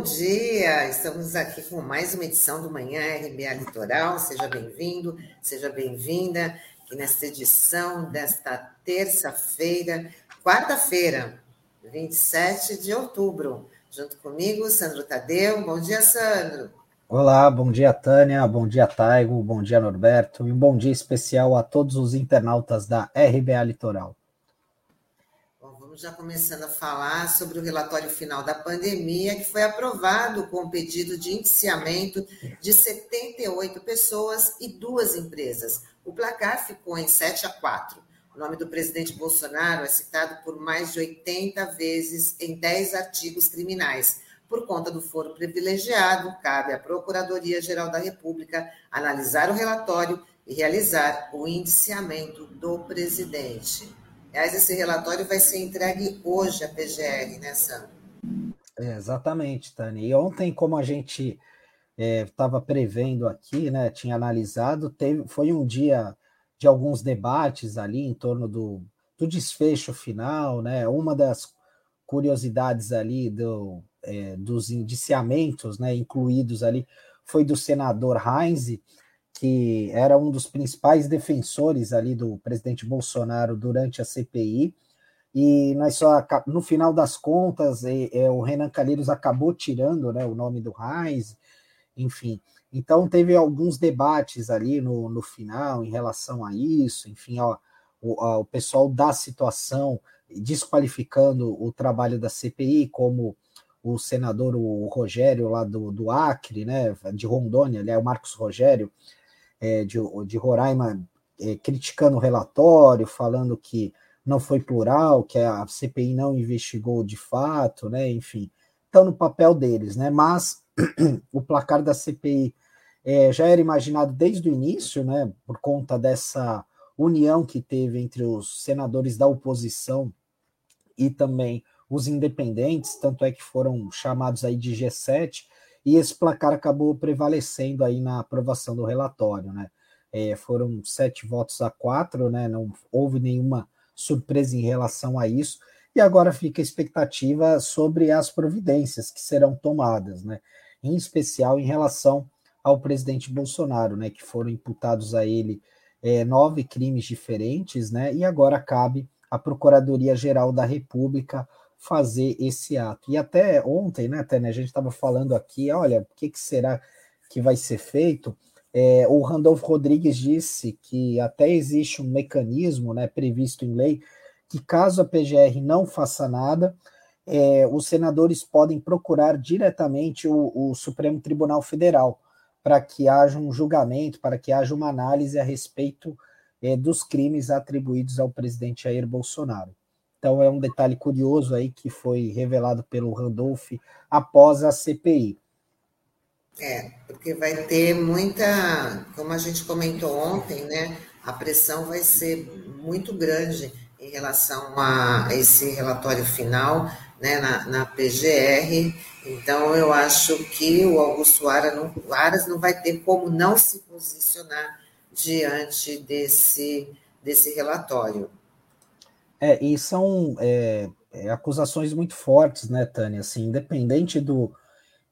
Bom dia. Estamos aqui com mais uma edição do Manhã RBA Litoral. Seja bem-vindo, seja bem-vinda aqui nesta edição desta terça-feira, quarta-feira, 27 de outubro. Junto comigo, Sandro Tadeu. Bom dia, Sandro. Olá, bom dia, Tânia, bom dia, Taigo, bom dia, Norberto, e um bom dia especial a todos os internautas da RBA Litoral. Já começando a falar sobre o relatório final da pandemia, que foi aprovado com pedido de indiciamento de 78 pessoas e duas empresas. O placar ficou em 7 a 4. O nome do presidente Bolsonaro é citado por mais de 80 vezes em 10 artigos criminais por conta do foro privilegiado, cabe à Procuradoria-Geral da República analisar o relatório e realizar o indiciamento do presidente. Aliás, esse relatório vai ser entregue hoje à PGR, né, Sam? É, exatamente, Tani. E ontem, como a gente estava é, prevendo aqui, né, tinha analisado, teve, foi um dia de alguns debates ali em torno do, do desfecho final, né? Uma das curiosidades ali do, é, dos indiciamentos né, incluídos ali foi do senador Heinz, que era um dos principais defensores ali do presidente Bolsonaro durante a CPI. E nós só, no final das contas, é, é, o Renan Calheiros acabou tirando né, o nome do Heinz, enfim. Então teve alguns debates ali no, no final em relação a isso, enfim, ó, o, o pessoal da situação desqualificando o trabalho da CPI como o senador o Rogério lá do, do Acre, né, de Rondônia, ali é o Marcos Rogério, é, de, de Roraima, é, criticando o relatório, falando que não foi plural, que a CPI não investigou de fato, né, enfim, estão no papel deles, né, mas o placar da CPI é, já era imaginado desde o início, né, por conta dessa união que teve entre os senadores da oposição e também os independentes, tanto é que foram chamados aí de G7, e esse placar acabou prevalecendo aí na aprovação do relatório, né? É, foram sete votos a quatro, né? Não houve nenhuma surpresa em relação a isso, e agora fica a expectativa sobre as providências que serão tomadas, né? Em especial em relação ao presidente Bolsonaro, né? Que foram imputados a ele é, nove crimes diferentes, né? E agora cabe à Procuradoria-Geral da República fazer esse ato. E até ontem, né, né, a gente estava falando aqui, olha, o que, que será que vai ser feito? É, o Randolfo Rodrigues disse que até existe um mecanismo né, previsto em lei que, caso a PGR não faça nada, é, os senadores podem procurar diretamente o, o Supremo Tribunal Federal para que haja um julgamento, para que haja uma análise a respeito é, dos crimes atribuídos ao presidente Jair Bolsonaro. Então é um detalhe curioso aí que foi revelado pelo Randolph após a CPI. É, porque vai ter muita, como a gente comentou ontem, né? A pressão vai ser muito grande em relação a esse relatório final, né, na, na PGR. Então, eu acho que o Augusto Aras não, Aras não vai ter como não se posicionar diante desse, desse relatório. É, e são é, é, acusações muito fortes, né, Tânia? Assim, independente do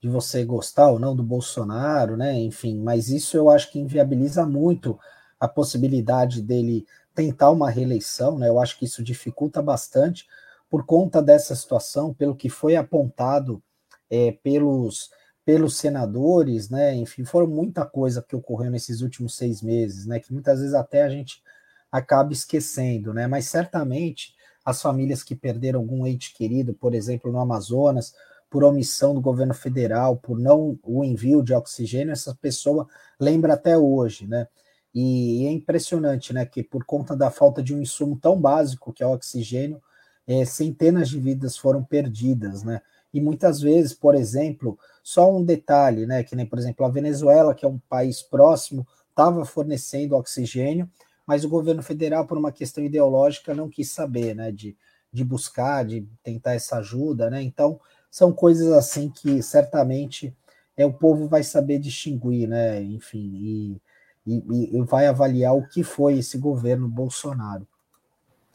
de você gostar ou não do Bolsonaro, né? Enfim, mas isso eu acho que inviabiliza muito a possibilidade dele tentar uma reeleição, né? Eu acho que isso dificulta bastante por conta dessa situação, pelo que foi apontado é, pelos pelos senadores, né? Enfim, foram muita coisa que ocorreu nesses últimos seis meses, né? Que muitas vezes até a gente acaba esquecendo, né? Mas certamente as famílias que perderam algum ente querido, por exemplo, no Amazonas, por omissão do governo federal, por não o envio de oxigênio, essa pessoa lembra até hoje, né? E, é impressionante, né? Que por conta da falta de um insumo tão básico que é o oxigênio, é, centenas de vidas foram perdidas, né? E muitas vezes, por exemplo, só um detalhe, né? Que nem, por exemplo, a Venezuela, que é um país próximo, estava fornecendo oxigênio mas o governo federal, por uma questão ideológica, não quis saber, né, de, de buscar, de tentar essa ajuda, né, então são coisas assim que certamente é, o povo vai saber distinguir, né, enfim, e, e, e vai avaliar o que foi esse governo Bolsonaro.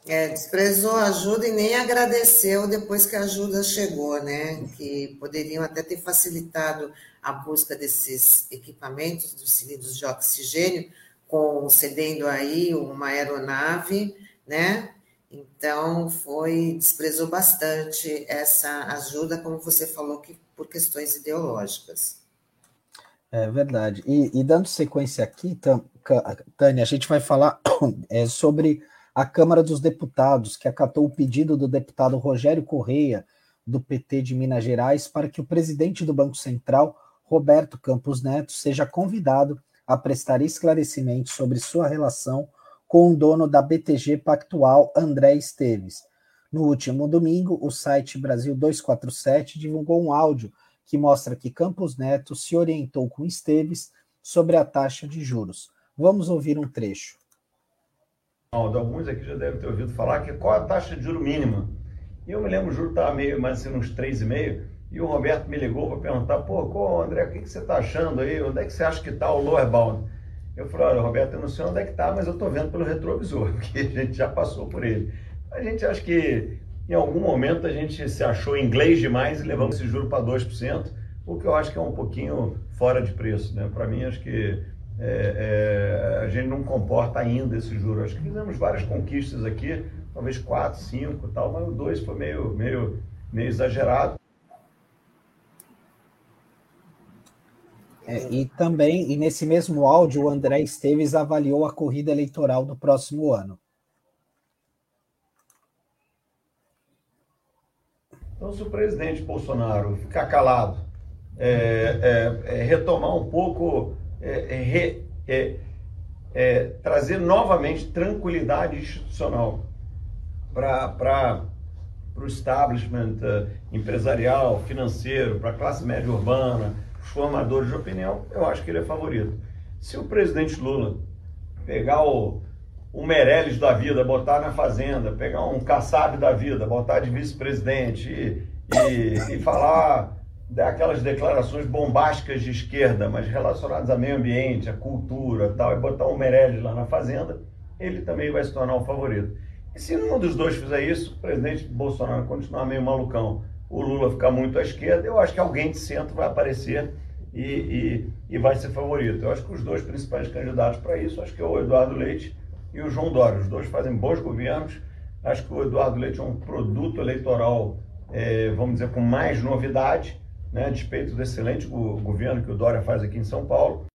É, desprezou a ajuda e nem agradeceu depois que a ajuda chegou, né? Que poderiam até ter facilitado a busca desses equipamentos, dos cilindros de oxigênio, concedendo aí uma aeronave, né? Então, foi, desprezou bastante essa ajuda, como você falou, que por questões ideológicas. É verdade. E, e dando sequência aqui, Tânia, a gente vai falar é, sobre a Câmara dos Deputados, que acatou o pedido do deputado Rogério Correia, do PT de Minas Gerais, para que o presidente do Banco Central, Roberto Campos Neto, seja convidado a prestar esclarecimentos sobre sua relação com o dono da BTG Pactual, André Esteves. No último domingo, o site Brasil 247 divulgou um áudio que mostra que Campos Neto se orientou com Esteves sobre a taxa de juros. Vamos ouvir um trecho. Alguns aqui já devem ter ouvido falar que qual a taxa de juro mínima. E eu me lembro, o juro estava meio, mais assim, uns 3,5, e o Roberto me ligou para perguntar, pô, André, o que, que você está achando aí? Onde é que você acha que está o lower bound? Eu falei, olha, Roberto, eu não sei onde é que está, mas eu estou vendo pelo retrovisor, porque a gente já passou por ele. A gente acha que em algum momento a gente se achou inglês demais e levamos esse juro para 2%, o que eu acho que é um pouquinho fora de preço. Né? Para mim, acho que é, é, a gente não comporta ainda esse juro. Acho que fizemos várias conquistas aqui, talvez 4, 5 tal, mas o 2 foi meio, meio, meio exagerado. É, e também, e nesse mesmo áudio, o André Esteves avaliou a corrida eleitoral do próximo ano. Então, se o presidente Bolsonaro ficar calado, é, é, é retomar um pouco, é, é, trazer novamente tranquilidade institucional para o establishment empresarial, financeiro, para a classe média urbana, formadores de opinião, eu acho que ele é favorito. Se o presidente Lula pegar o, o Meirelles da vida, botar na fazenda, pegar um Kassab da vida, botar de vice-presidente e, e, e, falar daquelas declarações bombásticas de esquerda, mas relacionadas a meio ambiente, a cultura tal, e botar o Meirelles lá na fazenda, ele também vai se tornar o favorito. E se nenhum dos dois fizer isso, o presidente Bolsonaro continuar meio malucão, o Lula ficar muito à esquerda, eu acho que alguém de centro vai aparecer e, e, e vai ser favorito. Eu acho que os dois principais candidatos para isso, acho que é o Eduardo Leite e o João Dória. Os dois fazem bons governos. Acho que o Eduardo Leite é um produto eleitoral, é, vamos dizer, com mais novidade, né, a despeito do excelente governo que o Dória faz aqui em São Paulo.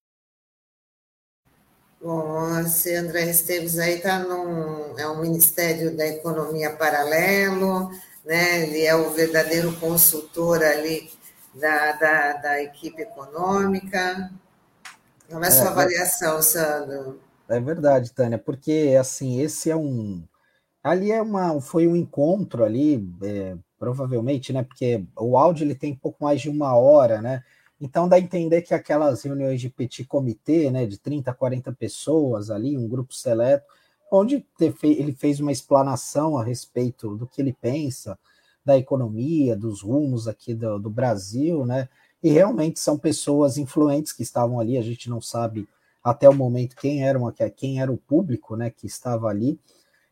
Bom, esse André Esteves aí está num é um Ministério da Economia paralelo, né? Ele é o verdadeiro consultor ali da, da, da equipe econômica. Como é a sua é, avaliação, Sandro? É verdade, Tânia, porque assim, esse é um. Ali é uma, foi um encontro ali, é, provavelmente, né? Porque o áudio ele tem pouco mais de uma hora, né? Então dá a entender que aquelas reuniões de petit comitê, né, de 30, 40 pessoas ali, um grupo seleto, onde ele fez uma explanação a respeito do que ele pensa, da economia, dos rumos aqui do, do Brasil, né? E realmente são pessoas influentes que estavam ali, a gente não sabe até o momento quem era, uma, quem era o público né, que estava ali.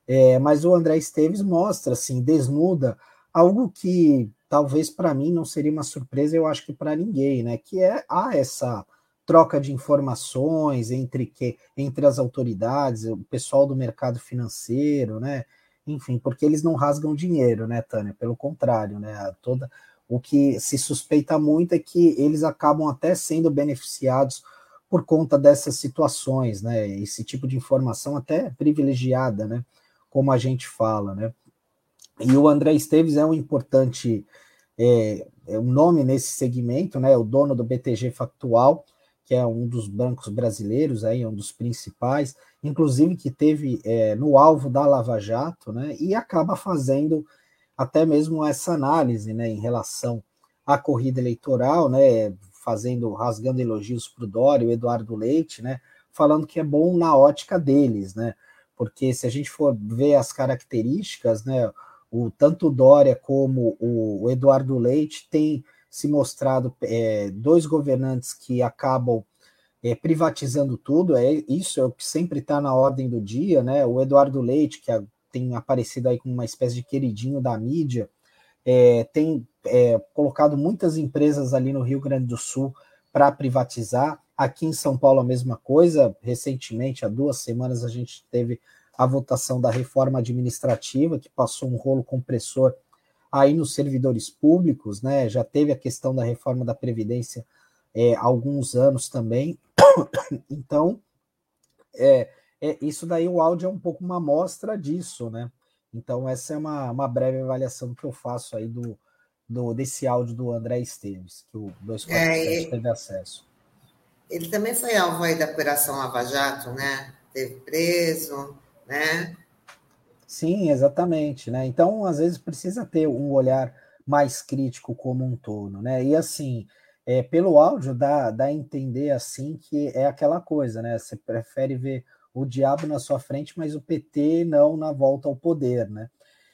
É, mas o André Esteves mostra, assim, desnuda algo que talvez para mim não seria uma surpresa, eu acho que para ninguém, né? Que é há essa troca de informações entre que entre as autoridades, o pessoal do mercado financeiro, né? Enfim, porque eles não rasgam dinheiro, né, Tânia? Pelo contrário, né? Toda o que se suspeita muito é que eles acabam até sendo beneficiados por conta dessas situações, né? Esse tipo de informação até privilegiada, né? Como a gente fala, né? E o André Esteves é um importante é, é um nome nesse segmento, né? O dono do BTG Factual, que é um dos bancos brasileiros, aí, um dos principais, inclusive que teve é, no alvo da Lava Jato, né? E acaba fazendo até mesmo essa análise, né? Em relação à corrida eleitoral, né? fazendo, rasgando elogios para o Dória, o Eduardo Leite, né? Falando que é bom na ótica deles, né? Porque se a gente for ver as características, né? O, tanto o Dória como o, Eduardo Leite têm se mostrado é, dois governantes que acabam é, privatizando tudo, é isso é o que sempre está na ordem do dia, né? O Eduardo Leite, que a, tem aparecido aí como uma espécie de queridinho da mídia, é, tem é, colocado muitas empresas ali no Rio Grande do Sul para privatizar. Aqui em São Paulo, a mesma coisa. Recentemente, há duas semanas, a gente teve a votação da reforma administrativa, que passou um rolo compressor aí nos servidores públicos, né? Já teve a questão da reforma da Previdência é, há alguns anos também. Então, é, é, isso daí, o áudio é um pouco uma amostra disso, né? Então, essa é uma, uma breve avaliação que eu faço aí do, do desse áudio do André Esteves, que o 247 é, teve acesso. Ele também foi alvo aí da Operação Lava Jato, né? Teve preso, né? Sim, exatamente, né? Então, às vezes precisa ter um olhar mais crítico como um todo, né? E assim, é, pelo áudio dá, dá a entender assim que é aquela coisa, né? Você prefere ver o diabo na sua frente, mas o PT não na volta ao poder, né?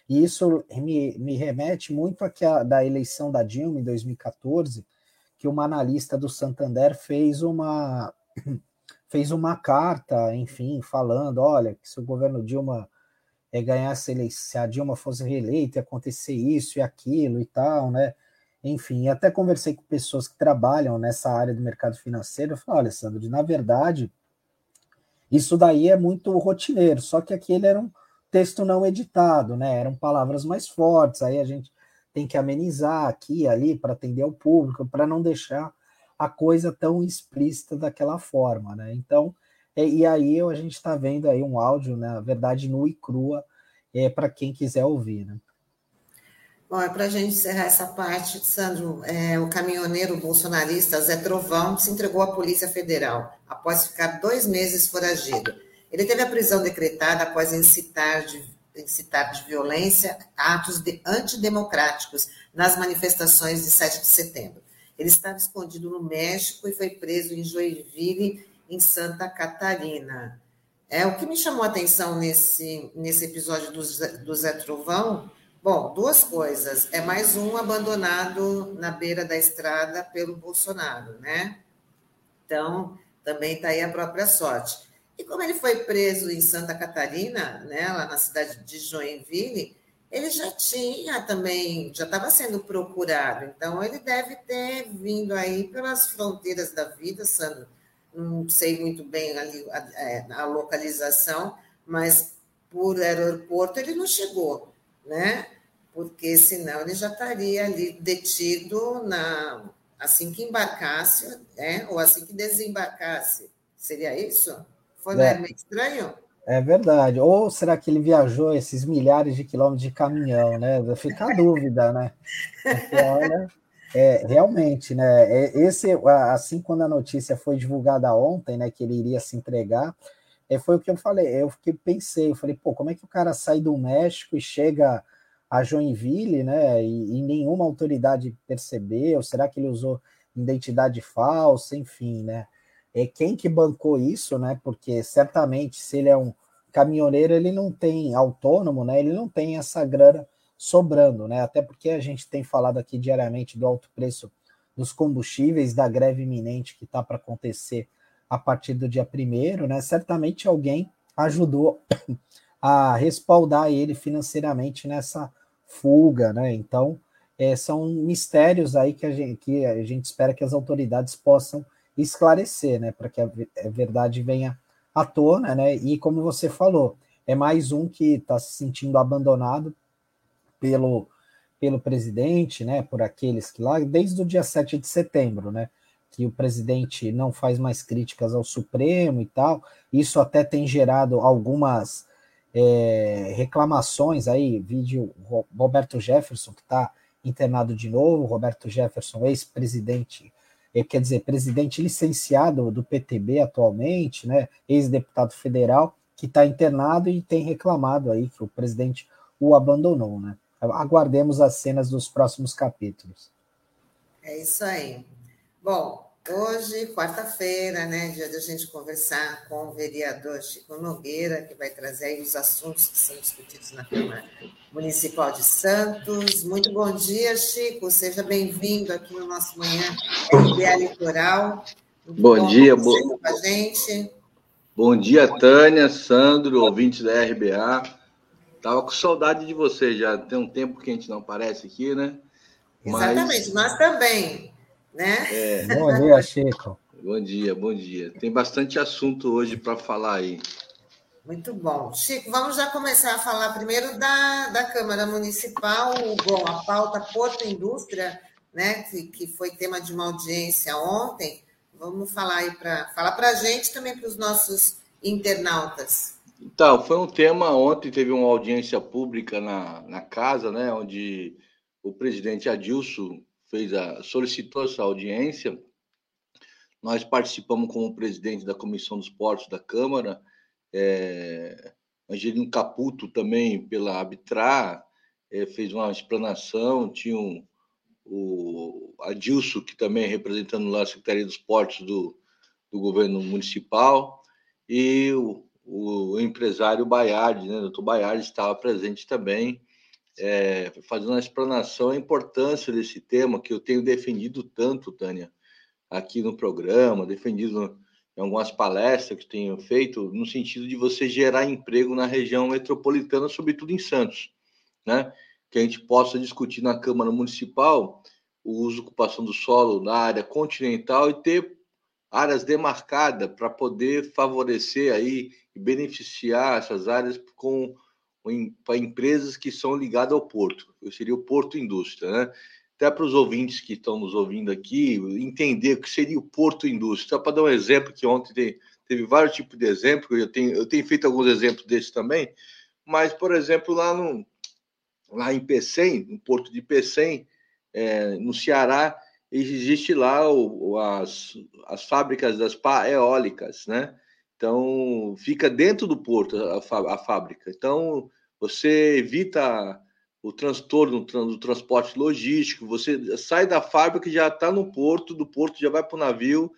E isso me, me remete muito à da eleição da Dilma em 2014, que uma analista do Santander fez uma fez uma carta, enfim, falando, olha, que se o governo Dilma é, ganhasse eleição, se a Dilma fosse reeleita, acontecer isso e aquilo e tal, né? Enfim, até conversei com pessoas que trabalham nessa área do mercado financeiro, eu falei, olha, Sandro, na verdade, isso daí é muito rotineiro, só que aquele era um texto não editado, né? Eram palavras mais fortes, aí a gente tem que amenizar aqui e ali para atender ao público, para não deixar a coisa tão explícita daquela forma, né? Então, e aí a gente está vendo aí um áudio, né? Verdade, nua e crua, é, para quem quiser ouvir, né? Bom, é para a gente encerrar essa parte, Sandro, é, o caminhoneiro bolsonarista Zé Trovão se entregou à Polícia Federal após ficar dois meses foragido. Ele teve a prisão decretada após incitar de, incitar de violência atos de, antidemocráticos nas manifestações de 7 de setembro. Ele estava escondido no México e foi preso em Joinville, em Santa Catarina. É, o que me chamou a atenção nesse, nesse episódio do, do Zé Trovão Bom, duas coisas. É mais um abandonado na beira da estrada pelo Bolsonaro, né? Então, também está aí a própria sorte. E como ele foi preso em Santa Catarina, né, lá na cidade de Joinville, ele já tinha também, já estava sendo procurado. Então, ele deve ter vindo aí pelas fronteiras da vida, Sandro. Não sei muito bem ali a, é, a localização, mas por aeroporto ele não chegou né? Porque senão ele já estaria ali detido na assim que embarcasse, né? Ou assim que desembarcasse. Seria isso? Foi é. meio estranho? É verdade. Ou será que ele viajou esses milhares de quilômetros de caminhão, né? Fica a dúvida, né? Porque, olha, é, realmente, né? É, esse, assim, quando a notícia foi divulgada ontem, né, que ele iria se entregar, é, foi o que eu falei, eu fiquei, pensei, eu falei, pô, como é que o cara sai do México e chega a Joinville, né, e, e nenhuma autoridade percebeu, será que ele usou identidade falsa, enfim, né, é quem que bancou isso, né, porque certamente se ele é um caminhoneiro, ele não tem autônomo, né, ele não tem essa grana sobrando, né, até porque a gente tem falado aqui diariamente do alto preço dos combustíveis, da greve iminente que está para acontecer a partir do dia primeiro, né? Certamente alguém ajudou a respaldar ele financeiramente nessa fuga, né? Então, é, são mistérios aí que a, gente, que a gente espera que as autoridades possam esclarecer, né? Para que a, verdade venha à tona, né? E como você falou, é mais um que está se sentindo abandonado pelo, pelo presidente, né? Por aqueles que lá, desde o dia 7 de setembro, né? que o presidente não faz mais críticas ao Supremo e tal. Isso até tem gerado algumas é, reclamações aí, vídeo Roberto Jefferson, que está internado de novo, Roberto Jefferson, ex-presidente, é, quer dizer, presidente licenciado do PTB atualmente, né, ex-deputado federal, que está internado e tem reclamado aí que o presidente o abandonou, né? Aguardemos as cenas dos próximos capítulos. É isso aí. Bom, hoje, quarta-feira, né, dia de a gente conversar com o vereador Chico Nogueira, que vai trazer aí os assuntos que são discutidos na Câmara Municipal de Santos. Muito bom dia, Chico. Seja bem-vindo aqui no nosso Manhã RBA Litoral. Muito bom, bom dia, bom. Com a gente. Bom dia, Tânia, Sandro, ouvintes da RBA. Tava com saudade de você já. Tem um tempo que a gente não aparece aqui, né? Mas... Exatamente, nós também, né? É. Bom dia, Chico. Bom dia, bom dia. Tem bastante assunto hoje para falar aí. Muito bom. Chico, vamos já começar a falar primeiro da, da Câmara Municipal. Bom, a pauta Porto Indústria, né, que, que foi tema de uma audiência ontem. Vamos falar aí para falar para a gente também para os nossos internautas. Então, foi um tema. Ontem teve uma audiência pública na, na casa, né, onde o presidente Adilson fez a, solicitou essa audiência. Nós participamos como presidente da Comissão dos Portos da Câmara, é, Angelino Caputo também pela Arbitrar, é, fez uma explanação, tinha um, o Adilson, que também é representando lá a Secretaria dos Portos do, do governo municipal, e o, o empresário Baiardi, né, o doutor Baiardi estava presente também, é, fazendo uma explanação a importância desse tema que eu tenho defendido tanto, Tânia, aqui no programa, defendido em algumas palestras que tenho feito, no sentido de você gerar emprego na região metropolitana, sobretudo em Santos, né? que a gente possa discutir na Câmara Municipal o uso e ocupação do solo na área continental e ter áreas demarcadas para poder favorecer aí e beneficiar essas áreas com para empresas que são ligadas ao porto. Seria o Porto Indústria, né? Até para os ouvintes que estão nos ouvindo aqui entender o que seria o Porto Indústria. Para dar um exemplo que ontem teve vários tipos de exemplos, eu tenho, eu tenho feito alguns exemplos desses também, mas, por exemplo, lá no, lá em Pecém, no porto de Pecém, é, no Ceará, existe lá o, as, as fábricas das pá eólicas, né? Então, fica dentro do porto a, a fábrica. Então, você evita o transtorno do transporte logístico, você sai da fábrica e já está no porto, do porto já vai para o navio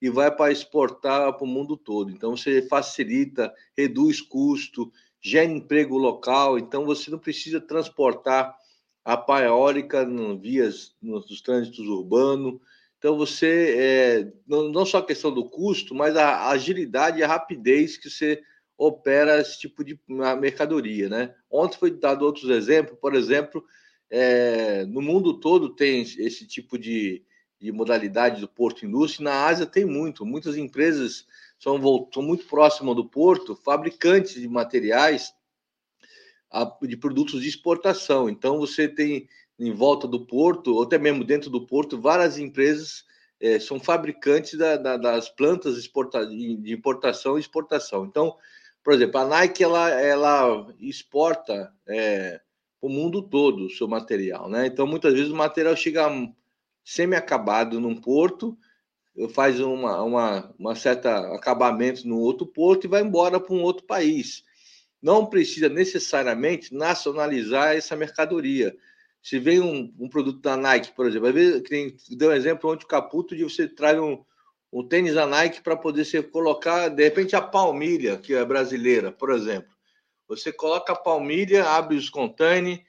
e vai para exportar para o mundo todo. Então, você facilita, reduz custo, gera emprego local, então você não precisa transportar a pá eólica no, vias nos trânsitos urbanos. Então você é, não, não só a questão do custo, mas a agilidade e a rapidez que você opera esse tipo de mercadoria, né? Ontem foi dado outros exemplos, por exemplo, é, no mundo todo tem esse tipo de, de modalidade do porto indústria. Na Ásia tem muito, muitas empresas são, são muito próximas do porto, fabricantes de materiais de produtos de exportação. Então, você tem em volta do porto, ou até mesmo dentro do porto, várias empresas é, são fabricantes da, da, das plantas exporta, de importação e exportação. Então, por exemplo, a Nike ela, ela exporta é, o mundo todo o seu material, né? Então, muitas vezes o material chega semi-acabado num porto faz uma, uma, uma certa acabamento no outro porto e vai embora para um outro país. Não precisa necessariamente nacionalizar essa mercadoria. Se vem um, um produto da Nike, por exemplo, às vezes, deu um exemplo onde o Caputo de você traz um, um tênis da Nike para poder ser colocar, de repente, a palmilha, que é brasileira, por exemplo. Você coloca a palmilha, abre os containers,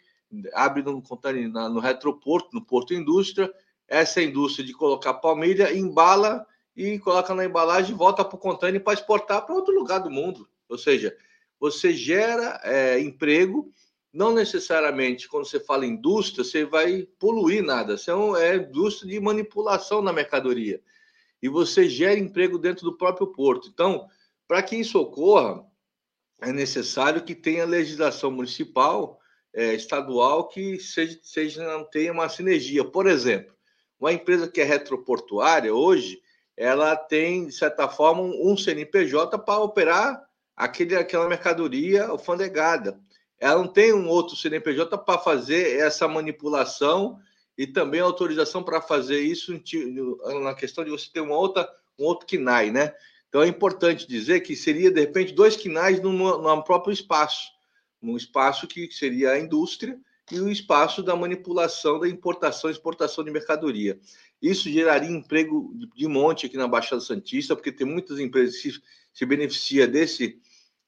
abre no container no retroporto, no Porto Indústria, essa indústria de colocar palmilha, embala e coloca na embalagem volta para o container para exportar para outro lugar do mundo. Ou seja, você gera é, emprego, não necessariamente quando você fala indústria, você vai poluir nada. Você é, é indústria de manipulação na mercadoria. E você gera emprego dentro do próprio porto. Então, para que isso ocorra, é necessário que tenha legislação municipal, é, estadual, que seja, seja, tenha uma sinergia. Por exemplo, uma empresa que é retroportuária, hoje, ela tem, de certa forma, um CNPJ para operar aquele, aquela mercadoria alfandegada. Ela não tem um outro CNPJ para fazer essa manipulação e também autorização para fazer isso na questão de você ter uma outra, um outro KNAI, né? Então é importante dizer que seria, de repente, dois KNAIs no, próprio espaço. Um espaço que seria a indústria e o espaço da manipulação da importação e exportação de mercadoria. Isso geraria emprego de monte aqui na Baixada Santista, porque tem muitas empresas que se, beneficiam desse,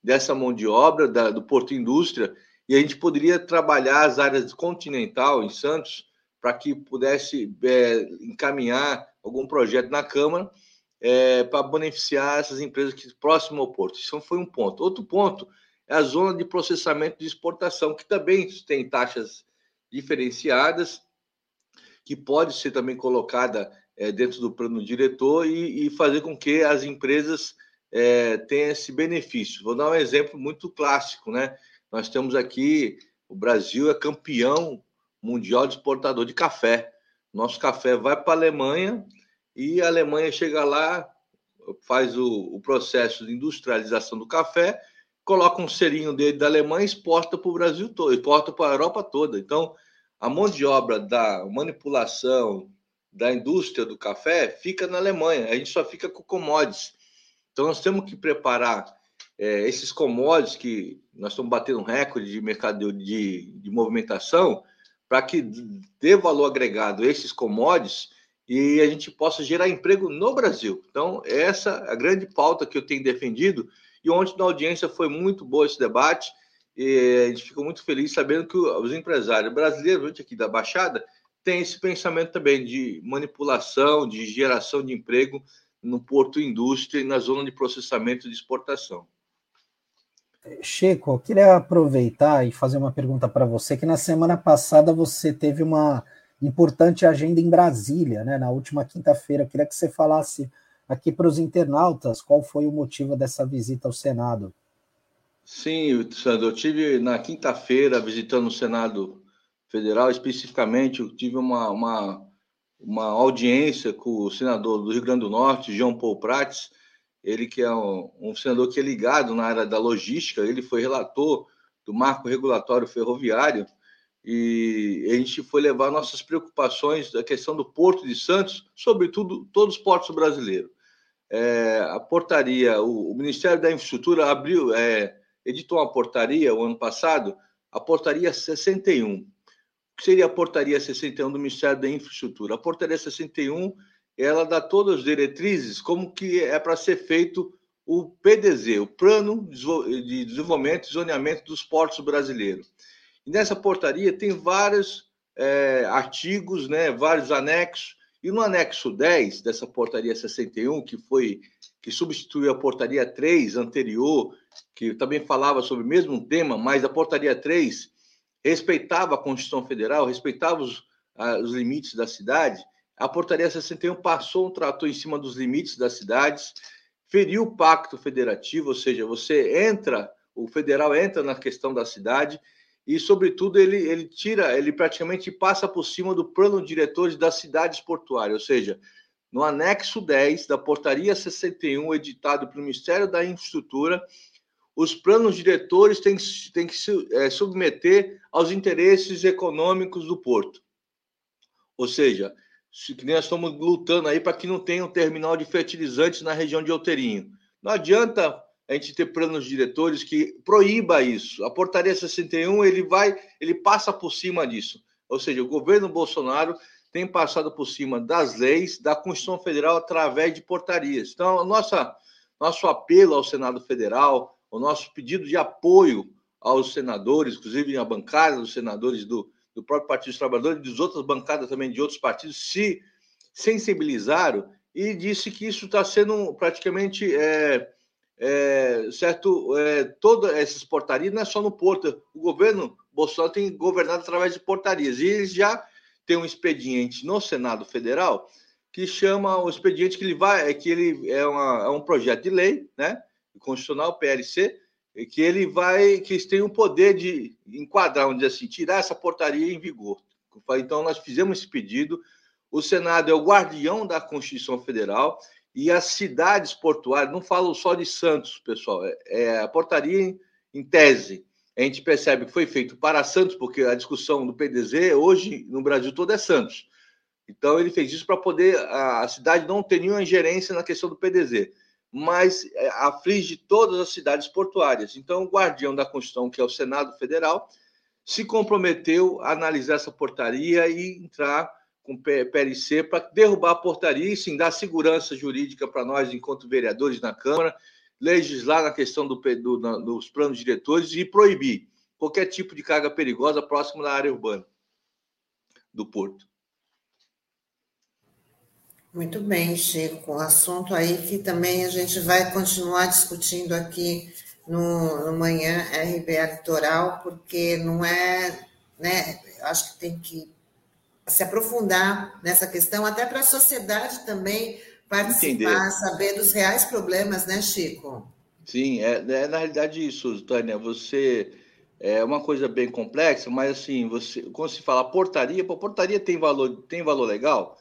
dessa mão de obra da, do Porto Indústria, e a gente poderia trabalhar as áreas continental em Santos para que pudesse é, encaminhar algum projeto na Câmara é, para beneficiar essas empresas que próximo ao porto. Isso foi um ponto. Outro ponto é a zona de processamento de exportação, que também tem taxas diferenciadas, que pode ser também colocada é, dentro do plano diretor e, e, fazer com que as empresas é, tenham esse benefício. Vou dar um exemplo muito clássico, né? Nós temos aqui, o Brasil é campeão mundial de exportador de café. Nosso café vai para a Alemanha e a Alemanha chega lá, faz o, o processo de industrialização do café, coloca um serinho dele da Alemanha e exporta para o Brasil todo, exporta para a Europa toda. Então, a mão de obra da manipulação da indústria do café fica na Alemanha, a gente só fica com commodities. Então, nós temos que preparar é, esses commodities que nós estamos batendo um recorde de mercado de, de movimentação para que dê valor agregado a esses commodities e a gente possa gerar emprego no Brasil. Então, essa é a grande pauta que eu tenho defendido. E ontem na audiência foi muito boa esse debate. E a gente ficou muito feliz sabendo que os empresários brasileiros aqui da Baixada têm esse pensamento também de manipulação, de geração de emprego no porto indústria e na zona de processamento de exportação. Chico, eu queria aproveitar e fazer uma pergunta para você, que na semana passada você teve uma importante agenda em Brasília, né? Na última quinta-feira. Queria que você falasse aqui para os internautas qual foi o motivo dessa visita ao Senado. Sim, Sandro, eu tive na quinta-feira visitando o Senado Federal, especificamente, eu tive uma, uma, uma audiência com o senador do Rio Grande do Norte, João Paul Prates, ele que é um, um senador que é ligado na área da logística, ele foi relator do marco regulatório ferroviário, e a gente foi levar nossas preocupações da questão do Porto de Santos, sobretudo todos os portos brasileiros. É, a portaria, o, o, Ministério da Infraestrutura abriu, é, editou uma portaria o ano passado, a portaria 61. Que seria a portaria 61 do Ministério da Infraestrutura? A portaria 61 ela dá todas as diretrizes como que é para ser feito o PDZ, o Plano de Desenvolvimento e Zoneamento dos Portos Brasileiros. E nessa portaria tem vários é, artigos, né, vários anexos, e no anexo 10 dessa portaria 61, que foi que substituiu a portaria 3 anterior, que também falava sobre o mesmo tema, mas a portaria 3 respeitava a Constituição Federal, respeitava os, os limites da cidade. A portaria 61 passou um trator em cima dos limites das cidades, feriu o pacto federativo, ou seja, você entra, o federal entra na questão da cidade e, sobretudo, ele, ele tira, ele praticamente passa por cima do plano diretor das cidades portuárias, ou seja, no anexo 10 da portaria 61, editado pelo Ministério da Infraestrutura, os planos diretores têm, têm que se é, submeter aos interesses econômicos do porto. Ou seja, que nós estamos lutando aí para que não tenha um terminal de fertilizantes na região de Outeirinho. Não adianta a gente ter planos diretores que proíba isso. A portaria 61 ele vai, ele passa por cima disso. Ou seja, o governo Bolsonaro tem passado por cima das leis da Constituição Federal através de portarias. Então, nossa nosso apelo ao Senado Federal, o nosso pedido de apoio aos senadores, inclusive a bancada dos senadores do, do próprio Partido dos Trabalhadores e das outras bancadas também de outros partidos, se sensibilizaram e disse que isso está sendo praticamente é, é, certo, é, todas essas portarias não é só no Porto. O governo Bolsonaro tem governado através de portarias. E eles já têm um expediente no Senado Federal que chama o expediente que ele vai, é que ele é, uma, é um projeto de lei, né? Constitucional, PLC, que ele vai, que eles têm o poder de enquadrar, dizer assim, tirar essa portaria em vigor. Então, nós fizemos esse pedido. O Senado é o guardião da Constituição Federal e as cidades portuárias, não falo só de Santos, pessoal, é, é a portaria em, em, tese. A gente percebe que foi feito para Santos, porque a discussão do PDZ hoje no Brasil todo é Santos. Então ele fez isso para poder a, a, cidade não ter nenhuma ingerência na questão do PDZ, mas é, aflige todas as cidades portuárias. Então o guardião da Constituição, que é o Senado Federal, se comprometeu a analisar essa portaria e entrar com PLC para derrubar a portaria e sim dar segurança jurídica para nós, enquanto vereadores na Câmara, legislar na questão do, do, dos planos diretores e proibir qualquer tipo de carga perigosa próximo da área urbana do porto. Muito bem, Chico. Um assunto aí que também a gente vai continuar discutindo aqui no, no Manhã RBA Litoral, porque não é, né, acho que tem que se aprofundar nessa questão, até para a sociedade também participar, Entender. saber dos reais problemas, né, Chico? Sim, é, é na realidade isso, Tânia. Você é uma coisa bem complexa, mas assim, você quando se fala portaria, pô, portaria tem valor, tem valor legal.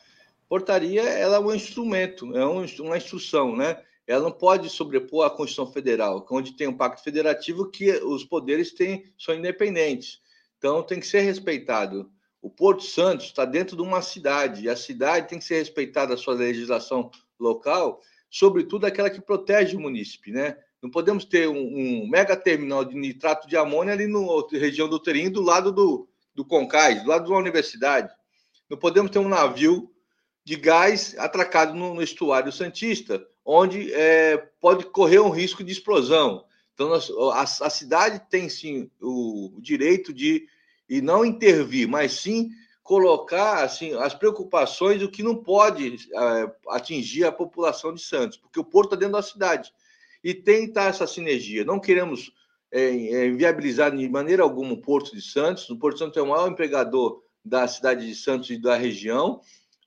Portaria ela é um instrumento, é um, uma instrução, né? Ela não pode sobrepor a Constituição Federal, onde tem um pacto federativo que os poderes têm, são independentes. Então tem que ser respeitado. O Porto Santos está dentro de uma cidade, e a cidade tem que ser respeitada a sua legislação local, sobretudo aquela que protege o munícipe, né? Não podemos ter um, um mega terminal de nitrato de amônia ali na região do Terim, do lado do, do Concais, do lado de uma universidade. Não podemos ter um navio de gás atracado no, no estuário Santista, onde é, pode correr um risco de explosão. Então, nós, a, a, cidade tem sim o, o direito de e não intervir, mas sim colocar assim as preocupações do que não pode é, atingir a população de Santos, porque o porto está dentro da cidade e tem que essa sinergia. Não queremos é, é, viabilizar de maneira alguma o Porto de Santos. O Porto de Santos é o maior empregador da cidade de Santos e da região,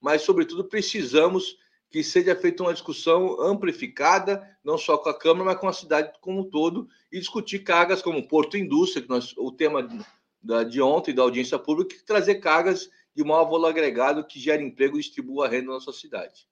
mas, sobretudo, precisamos que seja feita uma discussão amplificada, não só com a Câmara, mas com a cidade como um todo, e discutir cargas como Porto Indústria, que nós, o tema da, de ontem da audiência pública, trazer cargas de maior valor agregado que gera emprego e distribua renda na nossa cidade.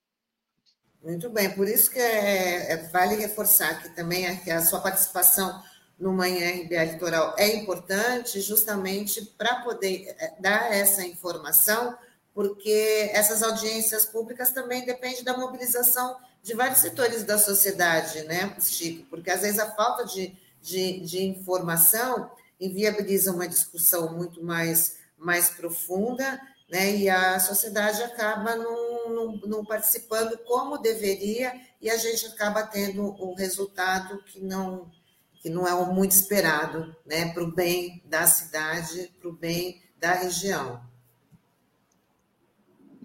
Muito bem, por isso que é, é, vale reforçar que também a, que a sua participação no Manhã RBA Litoral é importante, justamente para poder é, dar essa informação, porque essas audiências públicas também dependem da mobilização de vários setores da sociedade, né, Chico? Porque às vezes a falta de, de, de informação inviabiliza uma discussão muito mais, mais profunda, né? E a sociedade acaba não, não, participando como deveria e a gente acaba tendo um resultado que não que não é muito esperado, né? Para o bem da cidade, para o bem da região.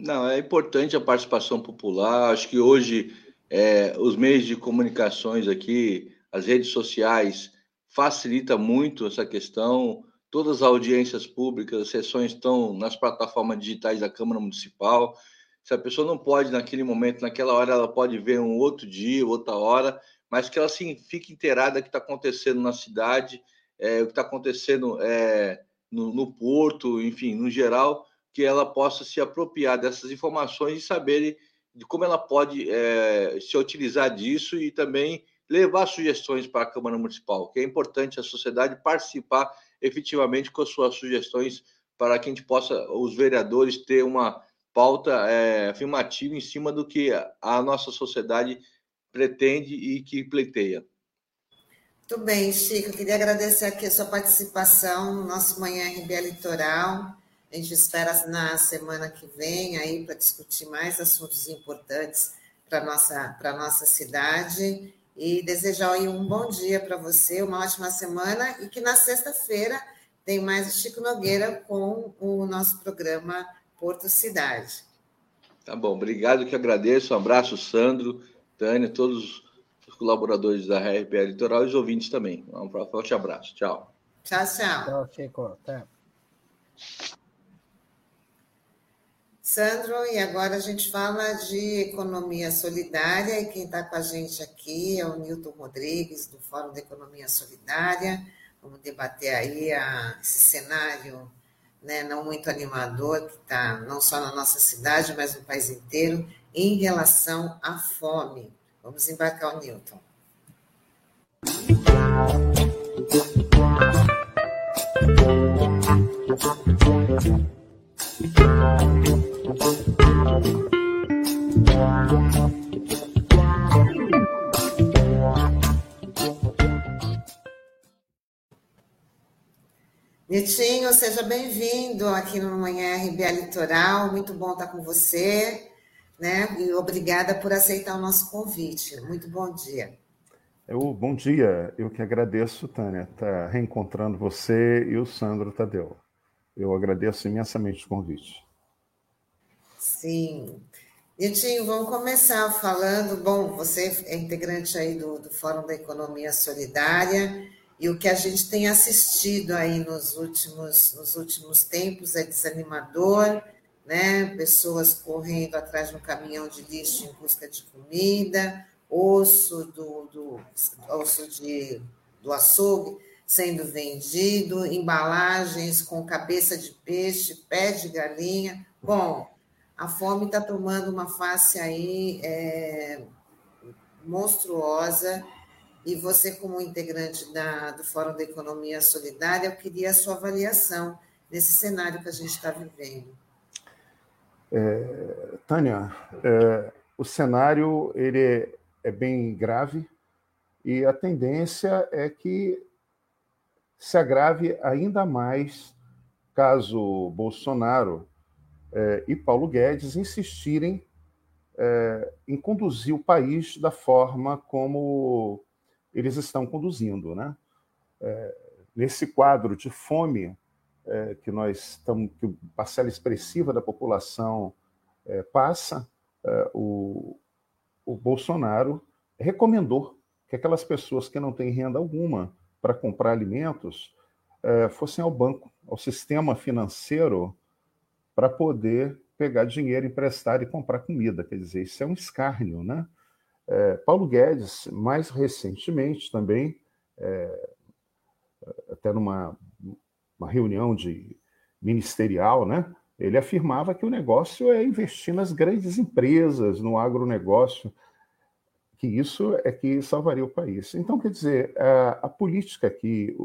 Não, é importante a participação popular. Acho que hoje é, os meios de comunicações aqui, as redes sociais, facilita muito essa questão. Todas as audiências públicas, as sessões estão nas plataformas digitais da Câmara Municipal. Se a pessoa não pode, naquele momento, naquela hora, ela pode ver um outro dia, outra hora, mas que ela assim, fique inteirada do que está acontecendo na cidade, é, o que está acontecendo é, no, no, porto, enfim, no geral, que ela possa se apropriar dessas informações e saber de como ela pode é, se utilizar disso e também levar sugestões para a Câmara Municipal, que é importante a sociedade participar efetivamente com as suas sugestões para que a gente possa, os vereadores, ter uma pauta é, afirmativa em cima do que a nossa sociedade pretende e que pleiteia. Muito bem, Chico. Eu queria agradecer aqui a sua participação no nosso Manhã RBA Litoral. A gente espera na semana que vem aí para discutir mais assuntos importantes para a nossa, para nossa cidade e desejar aí um bom dia para você, uma ótima semana e que na sexta-feira tem mais o Chico Nogueira com o nosso programa Porto Cidade. Tá bom, obrigado que agradeço. Um abraço, Sandro, Tânia, todos os colaboradores da RPA Litoral e os ouvintes também. Um forte abraço. Tchau. Tchau, tchau. Tchau, Chico. Até. Sandro, e agora a gente fala de economia solidária, e quem está com a gente aqui é o Nilton Rodrigues, do Fórum da Economia Solidária. Vamos debater aí a, esse cenário né, não muito animador que está não só na nossa cidade, mas no país inteiro, em relação à fome. Vamos embarcar o Newton. Netinho, seja bem-vindo aqui no Manhã RBA Litoral. Muito bom estar com você, né? E obrigada por aceitar o nosso convite. Muito bom dia. Eu, bom dia, eu que agradeço, Tânia, estar tá reencontrando você e o Sandro Tadeu. Eu agradeço imensamente o convite. Sim. Niltinho, vamos começar falando. Bom, você é integrante aí do, do Fórum da Economia Solidária e o que a gente tem assistido aí nos últimos, nos últimos tempos é desanimador, né? Pessoas correndo atrás de um caminhão de lixo em busca de comida, osso do, do osso de, do açougue sendo vendido, embalagens com cabeça de peixe, pé de galinha. Bom, a fome está tomando uma face aí é, monstruosa. E você, como integrante da, do Fórum da Economia Solidária, eu queria a sua avaliação nesse cenário que a gente está vivendo. É, Tânia, é, o cenário ele é, é bem grave e a tendência é que se agrave ainda mais caso Bolsonaro é, e Paulo Guedes insistirem é, em conduzir o país da forma como eles estão conduzindo. Né? É, nesse quadro de fome que nós estamos, que parcela expressiva da população passa, o, o Bolsonaro recomendou que aquelas pessoas que não têm renda alguma para comprar alimentos fossem ao banco, ao sistema financeiro para poder pegar dinheiro, emprestar e comprar comida. Quer dizer, isso é um escárnio, né? É, Paulo Guedes, mais recentemente também, é, até numa uma reunião de ministerial, né? Ele afirmava que o negócio é investir nas grandes empresas, no agronegócio, que isso é que salvaria o país. Então, quer dizer, a, a política que,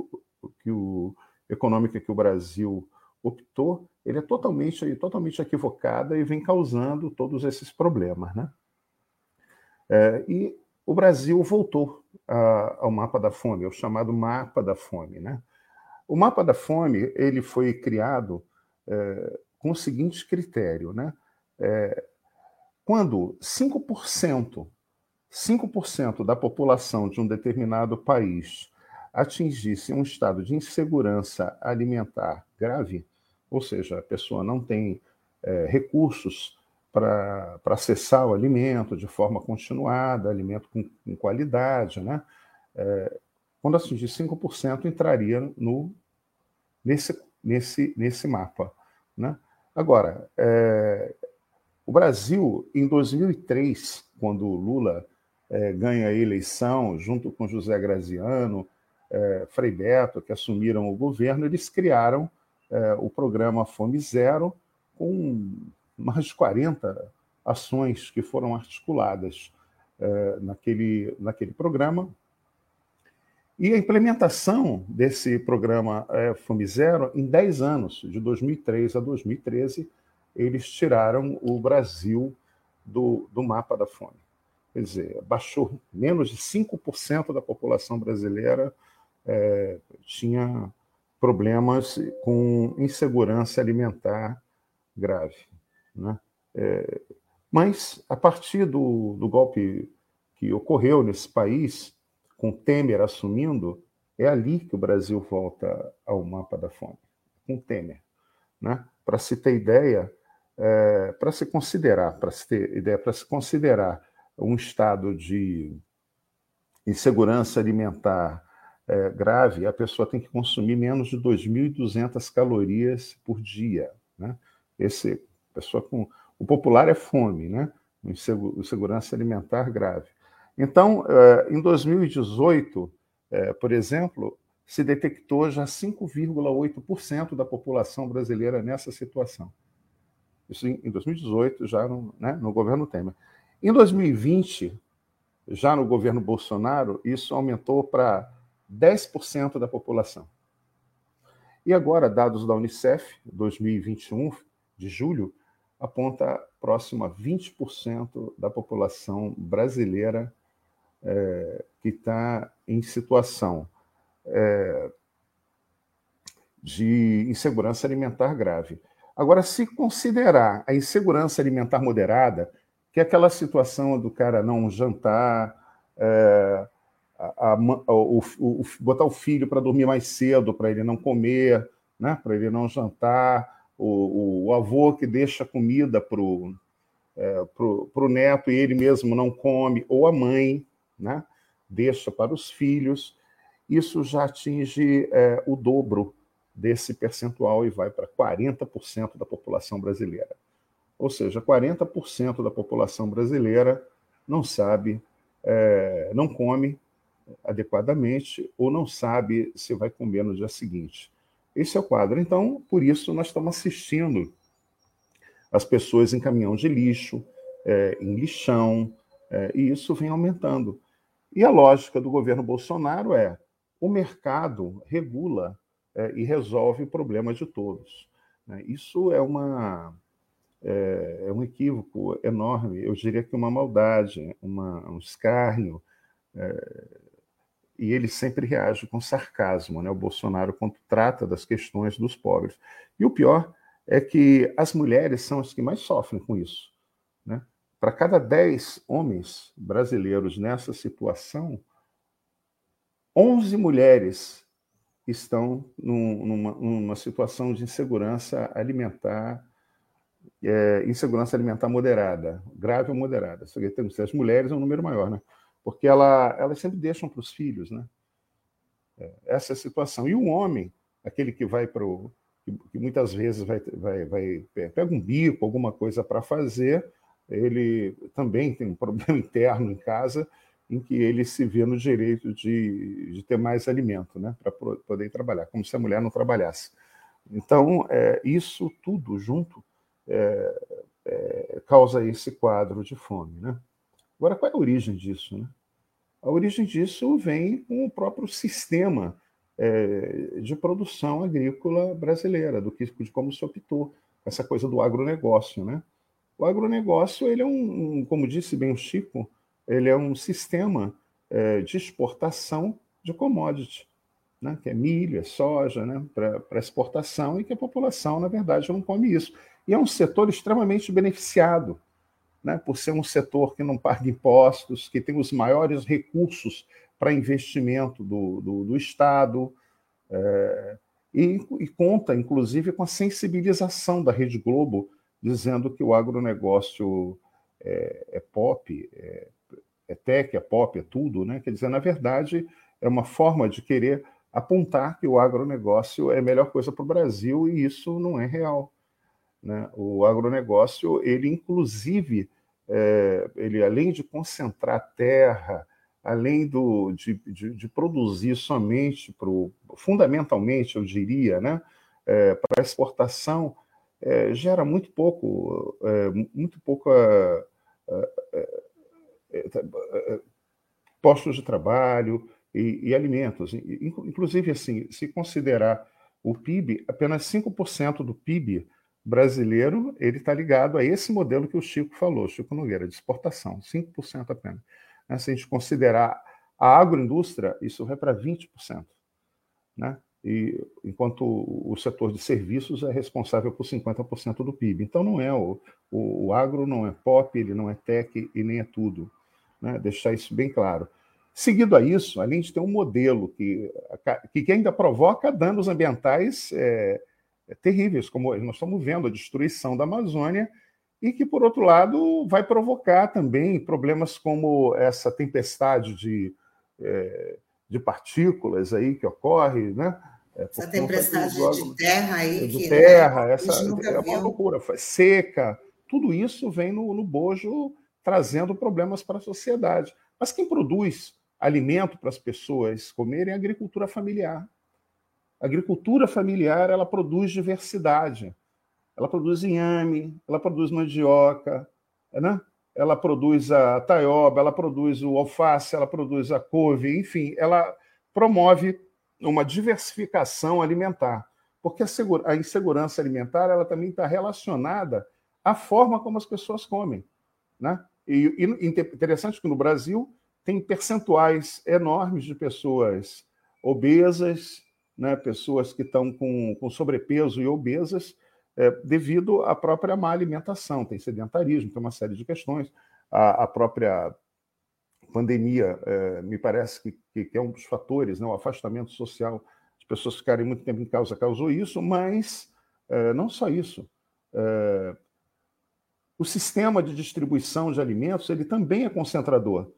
que o, econômica que o Brasil optou, ele é totalmente, totalmente equivocada e vem causando todos esses problemas. Né? É, e o Brasil voltou a, ao mapa da fome, ao chamado mapa da fome. Né? O mapa da fome ele foi criado é, com o seguinte critério. Né? É, quando 5%, 5% da população de um determinado país atingisse um estado de insegurança alimentar grave, ou seja, a pessoa não tem é, recursos para acessar o alimento de forma continuada, alimento com, com qualidade, né? É, quando atingir 5%, entraria no, nesse, nesse, nesse mapa. Né? Agora, é, o Brasil, em 2003, quando Lula é, ganha a eleição, junto com José Graziano, é, Frei Beto, que assumiram o governo, eles criaram é, o programa Fome Zero, com mais de 40 ações que foram articuladas é, naquele, naquele programa. E a implementação desse programa é, Fome Zero, em 10 anos, de 2003 a 2013, eles tiraram o Brasil do, do mapa da fome. Quer dizer, baixou menos de 5% da população brasileira é, tinha problemas com insegurança alimentar grave. Né? É, mas, a partir do, do golpe que ocorreu nesse país, com Temer assumindo, é ali que o Brasil volta ao mapa da fome, com Temer. Né? Para se ter ideia, é, para se considerar, para se ter ideia, para se considerar um estado de insegurança alimentar é, grave, a pessoa tem que consumir menos de 2.200 calorias por dia. Né? Esse, pessoa com, o popular é fome, né? insegurança alimentar grave. Então, é, em 2018, é, por exemplo, se detectou já 5,8% da população brasileira nessa situação. Isso em 2018, já no, né, no governo Temer. Em 2020, já no governo Bolsonaro, isso aumentou para 10% da população. E agora, dados da Unicef, 2021, de julho, aponta próximo a 20% da população brasileira é, que está em situação é, de insegurança alimentar grave. Agora, se considerar a insegurança alimentar moderada, que é aquela situação do cara não jantar, é, a, a, o, o, botar o filho para dormir mais cedo, para ele não comer, né? para ele não jantar, o, o, avô que deixa comida para o é, para o neto e ele mesmo não come, ou a mãe né, deixa para os filhos, isso já atinge é, o dobro desse percentual e vai para 40% da população brasileira. Ou seja, 40% da população brasileira não sabe, é, não come adequadamente ou não sabe se vai comer no dia seguinte. Esse é o quadro. Então, por isso, nós estamos assistindo as pessoas em caminhão de lixo, é, em lixão, é, e isso vem aumentando. E a lógica do governo Bolsonaro é: o mercado regula é, e resolve o problema de todos. Né? Isso é, uma, é, é, um equívoco enorme, eu diria que uma maldade, uma, um escárnio. É, e ele sempre reage com sarcasmo, né? o Bolsonaro, quando trata das questões dos pobres. E o pior é que as mulheres são as que mais sofrem com isso. Né? Para cada 10 homens brasileiros nessa situação, 11 mulheres estão num, numa, numa, situação de insegurança alimentar, é, insegurança alimentar moderada, grave ou moderada. As mulheres é um número maior, né? Porque ela, elas sempre deixam para os filhos, né? É, essa é a situação. E o homem, aquele que vai para o. Que, muitas vezes vai, vai, vai, pega um bico, alguma coisa para fazer, ele também tem um problema interno em casa em que ele se vê no direito de, de ter mais alimento, né, para poder trabalhar, como se a mulher não trabalhasse. Então, é, isso tudo junto é, é, causa esse quadro de fome. Né? Agora, qual é a origem disso? Né? A origem disso vem com o próprio sistema é, de produção agrícola brasileira, do que, de como se optou, essa coisa do agronegócio. Né? O agronegócio, ele é um, um como disse bem o Chico, ele é um sistema é, de exportação de commodity, né? que é milho, é soja, né? para exportação, e que a população, na verdade, não come isso. E é um setor extremamente beneficiado, né? por ser um setor que não paga impostos, que tem os maiores recursos para investimento do, do, do Estado, é, e, e, conta, inclusive, com a sensibilização da Rede Globo, dizendo que o agronegócio é, é pop, é, é tech, é pop, é tudo, né? Quer dizer, na verdade, é uma forma de querer apontar que o agronegócio é a melhor coisa para o Brasil e isso não é real. Né? O agronegócio, ele inclusive, é, ele além de concentrar terra, além do, de, de, de produzir somente, pro, fundamentalmente, eu diria, né, é, para exportação, é, gera muito pouco, é, muito pouca é, é, tá, postos de trabalho e, e alimentos. Inclusive, assim, se considerar o PIB, apenas 5% do PIB brasileiro ele está ligado a esse modelo que o Chico falou, Chico Nogueira, de exportação, 5% apenas. Né, se a gente considerar a agroindústria, isso vai para 20%. Né? E, enquanto o setor de serviços é responsável por 50% do PIB. Então, não é o, o, o agro não é pop, ele não é tech e nem é tudo né? deixar isso bem claro. Seguido a isso, além de ter um modelo que, que ainda provoca danos ambientais é, terríveis, como nós estamos vendo a destruição da Amazônia, e que, por outro lado, vai provocar também problemas como essa tempestade de, é, de partículas aí que ocorre, né? É, essa tempestade de terra aí. De que terra, essa é uma loucura. Seca, tudo isso vem no, no bojo trazendo problemas para a sociedade. Mas quem produz alimento para as pessoas comerem é a agricultura familiar. A agricultura familiar ela produz diversidade. Ela produz inhame, ela produz mandioca, né? ela produz a taioba, ela produz o alface, ela produz a couve, enfim, ela promove uma diversificação alimentar. Porque a, insegurança alimentar ela também está relacionada à forma como as pessoas comem. Né? E, e interessante que no Brasil tem percentuais enormes de pessoas obesas, né, pessoas que estão com, com sobrepeso e obesas, é, devido à própria má alimentação. Tem sedentarismo, tem uma série de questões. A, a própria pandemia, é, me parece que, que, é um dos fatores, né, o afastamento social, as pessoas ficarem muito tempo em casa causou isso, mas é, não só isso. É, o sistema de distribuição de alimentos ele também é concentrador.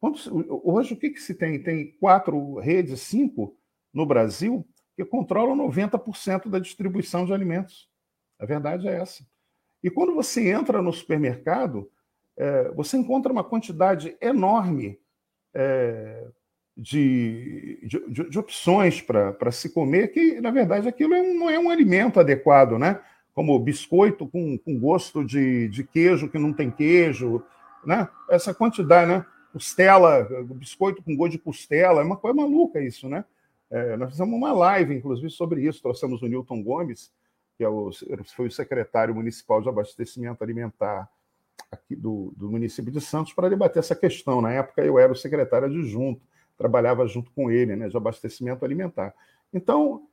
hoje, o que, que se tem? Tem quatro redes, cinco no Brasil, que controlam 90% da distribuição de alimentos. A verdade é essa. E quando você entra no supermercado, é, você encontra uma quantidade enorme é, de, de, de, opções para se comer, que, na verdade, aquilo é não é um alimento adequado, né? Como biscoito com, com gosto de, de queijo que não tem queijo, né? Essa quantidade, né? Costela, biscoito com gosto de costela, é uma coisa maluca isso, né? É, nós fizemos uma live, inclusive, sobre isso. Trouxemos o Newton Gomes, que é o, foi o secretário municipal de abastecimento alimentar aqui do, do município de Santos, para debater essa questão. Na época, eu era o secretário adjunto, trabalhava junto com ele, né, de abastecimento alimentar. Então,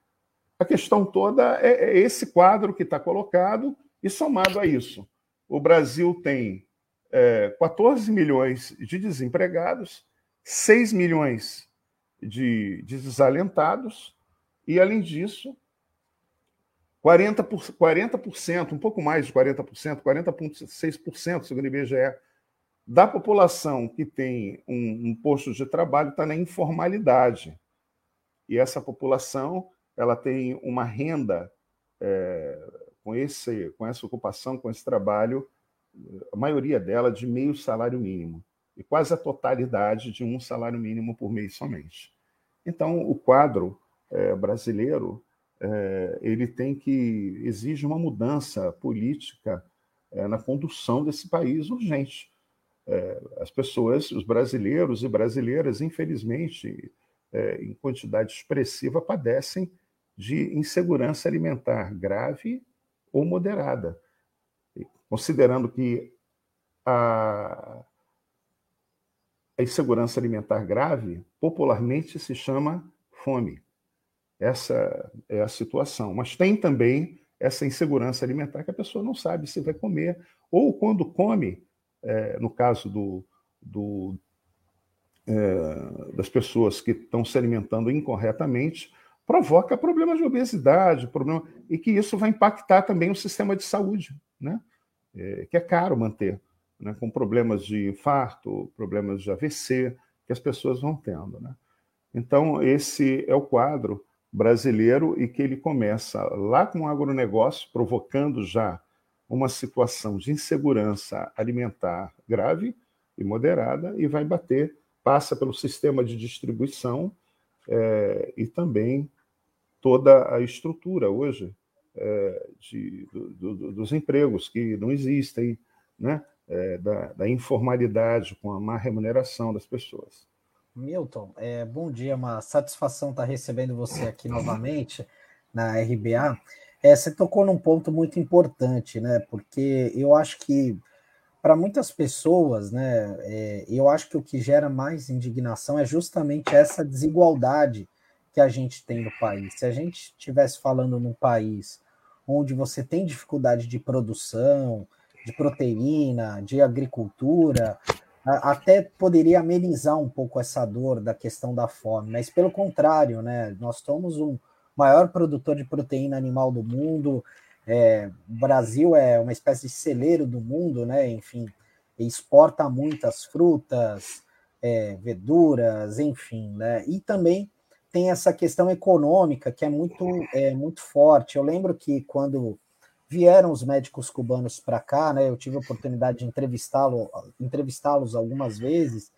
a questão toda é, é esse quadro que está colocado, e somado a isso, o Brasil tem é, 14 milhões de desempregados, 6 milhões de, de desalentados, e, além disso, 40%, por, 40%, um pouco mais de 40%, 40,6%, segundo o IBGE, da população que tem um, um posto de trabalho está na informalidade. E essa população ela tem uma renda é, com, esse, com essa ocupação, com esse trabalho, a maioria dela de meio salário mínimo e quase a totalidade de um salário mínimo por mês somente. Então, o quadro é, brasileiro é, ele tem que exige uma mudança política é, na condução desse país urgente. É, as pessoas, os brasileiros e brasileiras, infelizmente, é, em quantidade expressiva, padecem de insegurança alimentar grave ou moderada, considerando que a a insegurança alimentar grave popularmente se chama fome. Essa é a situação. Mas tem também essa insegurança alimentar que a pessoa não sabe se vai comer, ou quando come, é, no caso do, do é, das pessoas que estão se alimentando incorretamente, provoca problemas de obesidade, problema, e que isso vai impactar também o sistema de saúde, né? É, que é caro manter né, com problemas de infarto, problemas de AVC, que as pessoas vão tendo. Né? Então, esse é o quadro brasileiro e que ele começa lá com o agronegócio, provocando já uma situação de insegurança alimentar grave e moderada, e vai bater, passa pelo sistema de distribuição é, e também toda a estrutura hoje é, de, do, do, dos empregos que não existem, né? É, da, da, informalidade, com a má remuneração das pessoas. Milton, é, bom dia, uma satisfação estar recebendo você aqui novamente na RBA. É, você tocou num ponto muito importante, né? Porque eu acho que para muitas pessoas, né, é, eu acho que o que gera mais indignação é justamente essa desigualdade que a gente tem no país. Se a gente estivesse falando num país onde você tem dificuldade de produção, de proteína, de agricultura, até poderia amenizar um pouco essa dor da questão da fome, mas pelo contrário, né? Nós somos o maior produtor de proteína animal do mundo. É, o Brasil é uma espécie de celeiro do mundo, né? Enfim, exporta muitas frutas, é, verduras, enfim, né? E também tem essa questão econômica que é muito, é, muito forte. Eu lembro que quando vieram os médicos cubanos para cá, né? Eu tive a oportunidade de entrevistá-lo, entrevistá-los algumas vezes,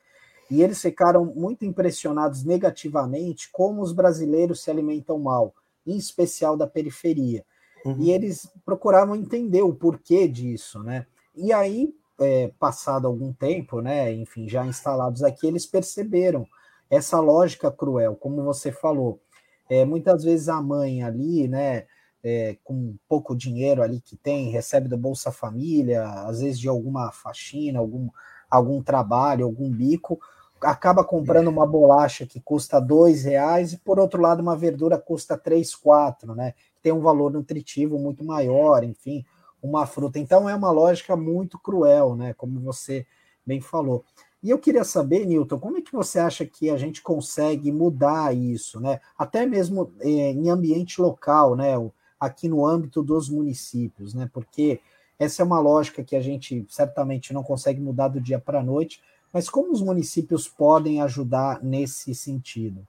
e eles ficaram muito impressionados negativamente como os brasileiros se alimentam mal, em especial da periferia. Uhum. E eles procuravam entender o porquê disso, né? E aí, é, passado algum tempo, né? Enfim, já instalados aqui, eles perceberam essa lógica cruel, como você falou. É, muitas vezes a mãe ali, né? É, com pouco dinheiro ali que tem, recebe do Bolsa Família, às vezes de alguma faxina, algum, algum trabalho, algum bico, acaba comprando uma bolacha que custa dois reais e por outro lado uma verdura custa três, quatro, né? Tem um valor nutritivo muito maior, enfim, uma fruta. Então é uma lógica muito cruel, né? Como você bem falou. E eu queria saber, Newton, como é que você acha que a gente consegue mudar isso, né? Até mesmo é, em ambiente local, né? Aqui no âmbito dos municípios, né? Porque Essa é uma lógica que a gente certamente não consegue mudar do dia para a noite, mas como os municípios podem ajudar nesse sentido?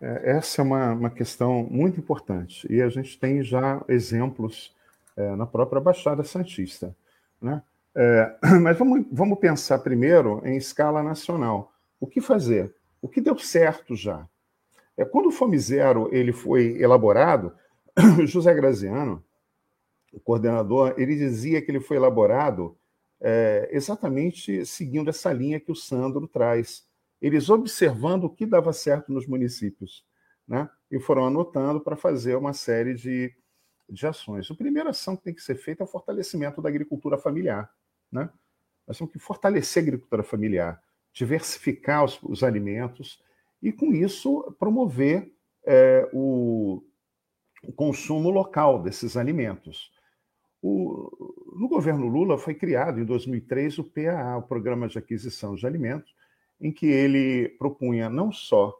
É, essa é uma, uma questão muito importante e a gente tem já exemplos é, na própria Baixada Santista. Né? É, mas vamos, vamos pensar primeiro em escala nacional. O que fazer? O que deu certo já? É, quando o Fome Zero ele foi elaborado, José Graziano, o coordenador, ele dizia que ele foi elaborado é, exatamente seguindo essa linha que o Sandro traz. Eles observando o que dava certo nos municípios, né? e foram anotando para fazer uma série de, de ações. A primeira ação que tem que ser feita é o fortalecimento da agricultura familiar. Né? Nós temos que fortalecer a agricultura familiar, diversificar os, os alimentos e, com isso, promover é, o, o consumo local desses alimentos. O, no governo Lula foi criado em 2003 o PAA, o Programa de Aquisição de Alimentos, em que ele propunha não só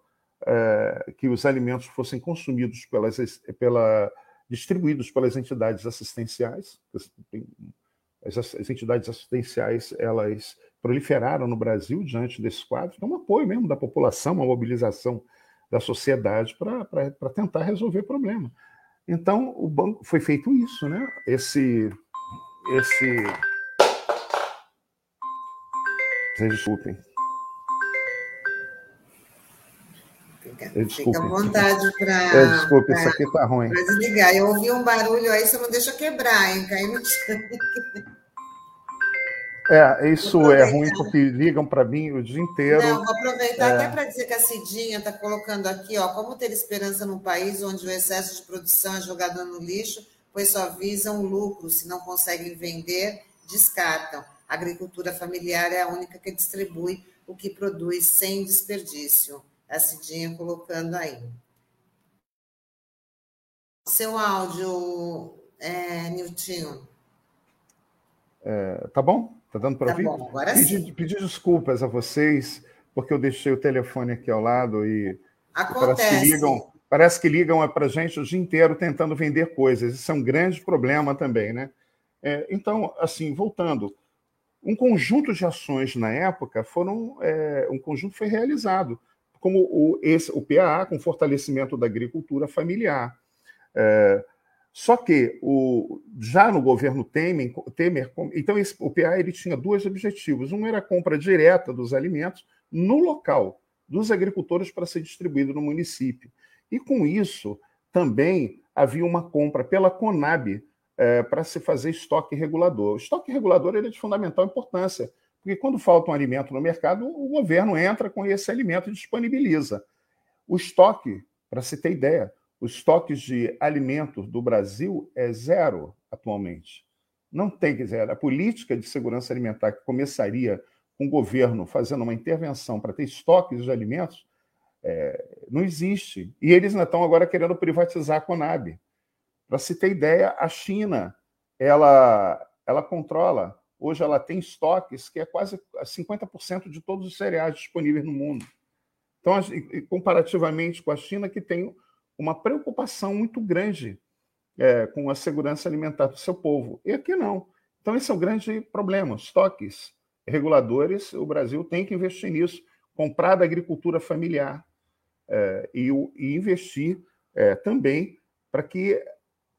é, que os alimentos fossem consumidos pelas, pela, distribuídos pelas entidades assistenciais, as, as, entidades assistenciais elas proliferaram no Brasil diante desse quadro, então um apoio mesmo da população, uma mobilização da sociedade para tentar resolver o problema. Então, o banco foi feito isso, né? Esse. esse... Vocês desculpem. Fica, fica à vontade para. É, desculpe, pra, isso aqui está ruim. Para desligar. Eu ouvi um barulho aí, você não deixa quebrar, hein? Cair no chão. É, isso é ruim porque ligam para mim o dia inteiro. Não, vou aproveitar é... até para dizer que a Cidinha está colocando aqui, ó, como ter esperança num país onde o excesso de produção é jogado no lixo, pois só visam lucro, se não conseguem vender, descartam. A agricultura familiar é a única que distribui o que produz sem desperdício. A Cidinha colocando aí. Seu áudio, é, Niltinho. É, tá bom? Tá dando para tá ouvir? Bom, agora pedir, sim. pedir desculpas a vocês, porque eu deixei o telefone aqui ao lado e Acontece. parece que ligam, parece que ligam é para gente o dia inteiro tentando vender coisas. Isso é um grande problema também, né? É, então, assim, voltando, um conjunto de ações na época foram, é, um conjunto foi realizado, como o, esse, o PAA, com fortalecimento da agricultura familiar. É, só que o, já no governo Temer, Temer então esse, o PA ele tinha dois objetivos. Um era a compra direta dos alimentos no local dos agricultores para ser distribuído no município. E com isso também havia uma compra pela Conab é, para se fazer estoque regulador. O estoque regulador ele é de fundamental importância, porque quando falta um alimento no mercado, o governo entra com esse alimento e disponibiliza. O estoque, para se ter ideia, os estoques de alimentos do Brasil é zero atualmente. Não tem, quer dizer, a política de segurança alimentar que começaria com o governo fazendo uma intervenção para ter estoques de alimentos, é, não existe. E eles ainda estão agora querendo privatizar a Conab. Para se ter ideia, a China ela, ela controla, hoje ela tem estoques que é quase 50% de todos os cereais disponíveis no mundo. Então, comparativamente com a China, que tem uma preocupação muito grande é, com a segurança alimentar do seu povo. E aqui não. Então, esse é o grande problema. Estoques reguladores, o Brasil tem que investir nisso, comprar da agricultura familiar é, e, e, investir é, também para que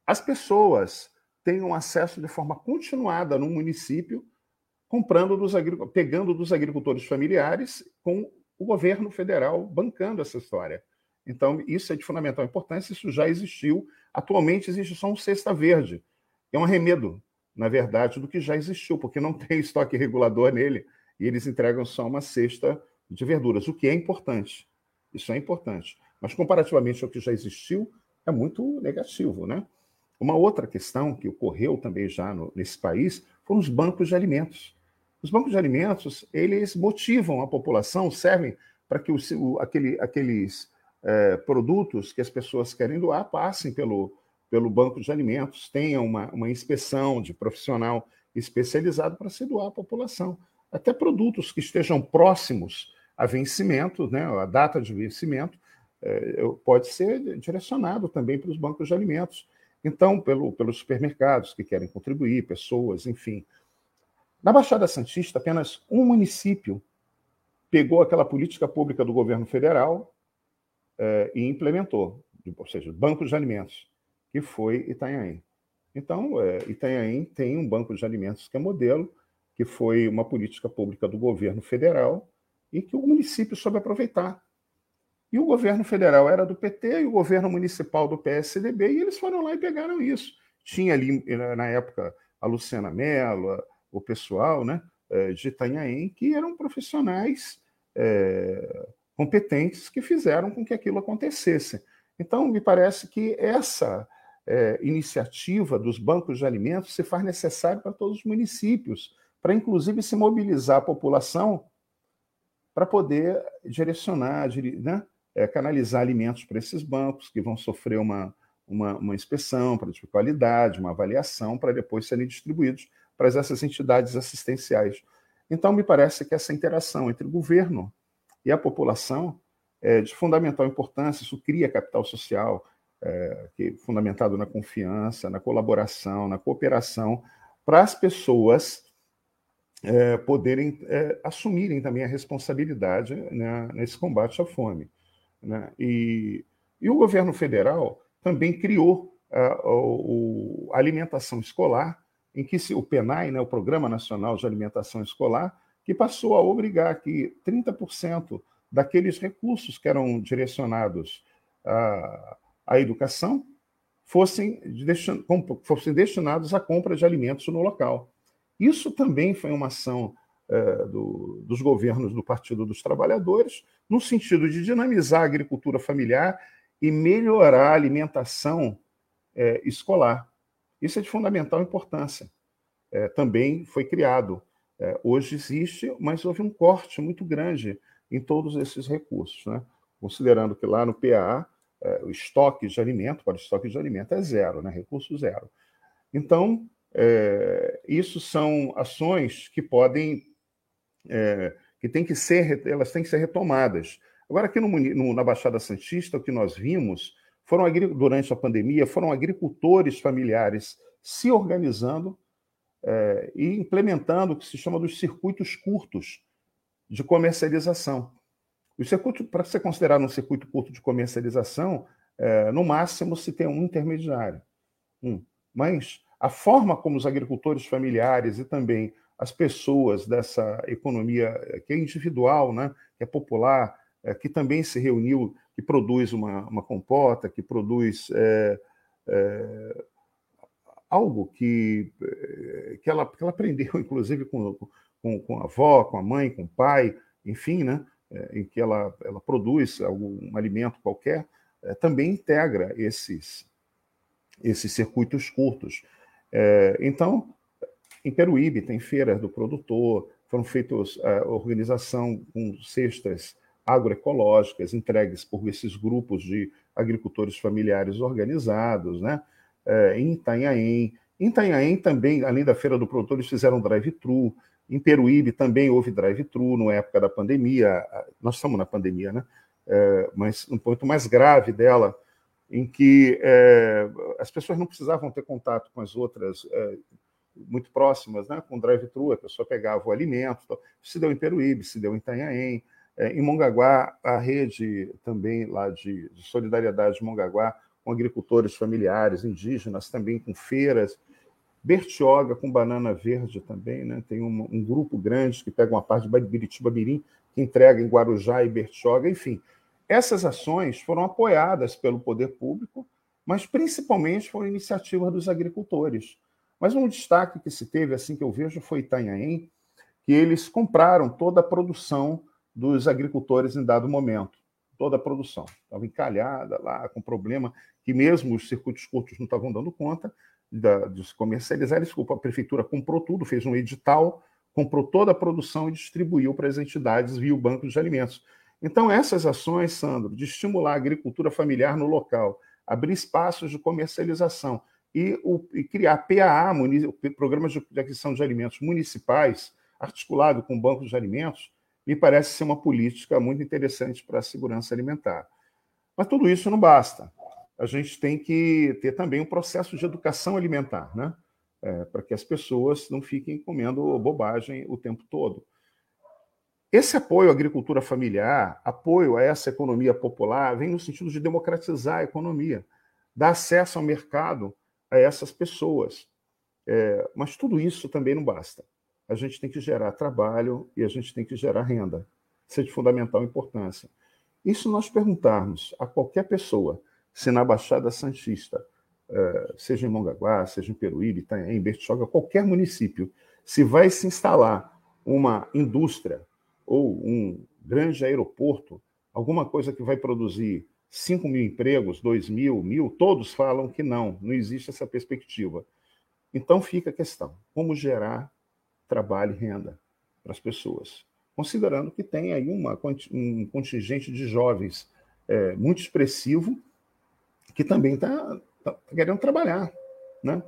as pessoas tenham acesso de forma continuada no município, comprando dos pegando dos agricultores familiares, com o governo federal bancando essa história. Então, isso é de fundamental importância, isso já existiu. Atualmente existe só um cesta verde. É um arremedo, na verdade, do que já existiu, porque não tem estoque regulador nele e eles entregam só uma cesta de verduras, o que é importante. Isso é importante. Mas, comparativamente ao que já existiu, é muito negativo. Né? Uma outra questão que ocorreu também já no, nesse país foram os bancos de alimentos. Os bancos de alimentos, eles motivam a população, servem para que o, aquele, aqueles é, produtos que as pessoas querem doar passem pelo, pelo banco de alimentos, tenham uma, uma inspeção de profissional especializado para se doar à população. Até produtos que estejam próximos a vencimento, né, a data de vencimento, é, pode ser direcionado também para os bancos de alimentos. Então, pelo, pelos supermercados que querem contribuir, pessoas, enfim. Na Baixada Santista, apenas um município pegou aquela política pública do governo federal é, e implementou, ou seja, bancos de alimentos, que foi Itanhaém. Então, é, Itanhaém tem um banco de alimentos que é modelo, que foi uma política pública do governo federal e que o município soube aproveitar. E o governo federal era do PT e o governo municipal do PSDB, e eles foram lá e pegaram isso. Tinha ali, na época, a Luciana Mello, o pessoal né, de Itanhaém, que eram profissionais é, competentes que fizeram com que aquilo acontecesse. Então, me parece que essa é, iniciativa dos bancos de alimentos se faz necessário para todos os municípios, para inclusive se mobilizar a população para poder direcionar, né, é, canalizar alimentos para esses bancos que vão sofrer uma, uma, uma inspeção para de qualidade, uma avaliação, para depois serem distribuídos para essas entidades assistenciais. Então, me parece que essa interação entre governo e a população é de fundamental importância, isso cria capital social, é, que, fundamentado na confiança, na colaboração, na cooperação, para as pessoas é, poderem é, assumirem também a responsabilidade né, nesse combate à fome. Né? E, e, o governo federal também criou a alimentação escolar, em que se, o PENAI, né, o Programa Nacional de Alimentação Escolar, que passou a obrigar que 30% daqueles recursos que eram direcionados à, à educação fossem, fossem destinados à compra de alimentos no local. Isso também foi uma ação é, do, dos governos do Partido dos Trabalhadores, no sentido de dinamizar a agricultura familiar e melhorar a alimentação é, escolar. Isso é de fundamental importância. É, também foi criado. É, hoje existe, mas houve um corte muito grande em todos esses recursos, né? considerando que lá no PA é, o estoque de alimento, para o estoque de alimento é zero, né? recurso zero. Então, é, isso são ações que podem, é, que tem que ser, elas têm que ser retomadas. Agora, aqui no, no, na Baixada Santista, o que nós vimos foram durante a pandemia, foram agricultores familiares se organizando é, e implementando o que se chama dos circuitos curtos de comercialização. O circuito, para ser considerado um circuito curto de comercialização, é, no máximo se tem um intermediário. Um. Mas a forma como os agricultores familiares e também as pessoas dessa economia eh, que é individual, né, que é popular, é, que também se reuniu, que produz uma, uma compota, que produz é, é, algo que, que, ela, que ela aprendeu, inclusive, com, com, com, a avó, com a mãe, com o pai, enfim, né, em que ela, ela produz algum alimento qualquer, também integra esses, esses circuitos curtos. É, então, em Peruíbe tem feiras do produtor, foram feitas a é, organização com cestas agroecológicas entregues por esses grupos de agricultores familiares organizados, né? É, em Itanhaém. Em Itanhaém também, além da feira do produtor, eles fizeram drive-thru. Em Peruíbe também houve drive-thru na época da pandemia. Nós estamos na pandemia, né? É, mas um ponto mais grave dela em que é, as pessoas não precisavam ter contato com as outras é, muito próximas, né? com drive-thru, a pessoa pegava o alimento. Então, se deu em Peruíbe, se deu em Itanhaém. É, em Mongaguá, a rede também lá de, de solidariedade de Mongaguá, com agricultores familiares, indígenas, também com feiras. Bertioga com banana verde também, né? Tem um, um, grupo grande que pega uma parte de Biritiba Mirim, que entrega em Guarujá e Bertioga, enfim. Essas ações foram apoiadas pelo poder público, mas principalmente foram iniciativas dos agricultores. Mas um destaque que se teve, assim que eu vejo, foi Itanhaém, que eles compraram toda a produção dos agricultores em dado momento. Toda a produção. Estava encalhada lá, com problema que mesmo os circuitos curtos não estavam dando conta de se comercializar. Desculpa, a prefeitura comprou tudo, fez um edital, comprou toda a produção e distribuiu para as entidades via o Banco de Alimentos. Então, essas ações, Sandro, de estimular a agricultura familiar no local, abrir espaços de comercialização e, o, e criar PAA, Programas de Aquisição de Alimentos Municipais, articulado com bancos de alimentos, me parece ser uma política muito interessante para a segurança alimentar. Mas tudo isso não basta. a gente tem que ter também um processo de educação alimentar, né? É, para que as pessoas não fiquem comendo bobagem o tempo todo. Esse apoio à agricultura familiar, apoio a essa economia popular, vem no sentido de democratizar a economia, dar acesso ao mercado a essas pessoas. É, mas tudo isso também não basta. A gente tem que gerar trabalho e a gente tem que gerar renda. Isso é de fundamental importância. E se nós perguntarmos a qualquer pessoa se na Baixada Santista, é, seja em Mongaguá, seja em Peruíbe, Itanhaém, Bertioga, qualquer município, se vai se instalar uma indústria ou um grande aeroporto, alguma coisa que vai produzir 5 mil empregos, 2 mil, mil, todos falam que não, não existe essa perspectiva. Então fica a questão: como gerar trabalho e renda para as pessoas? Considerando que tem aí uma, um contingente de jovens é, muito expressivo que também está tá querendo trabalhar. Né?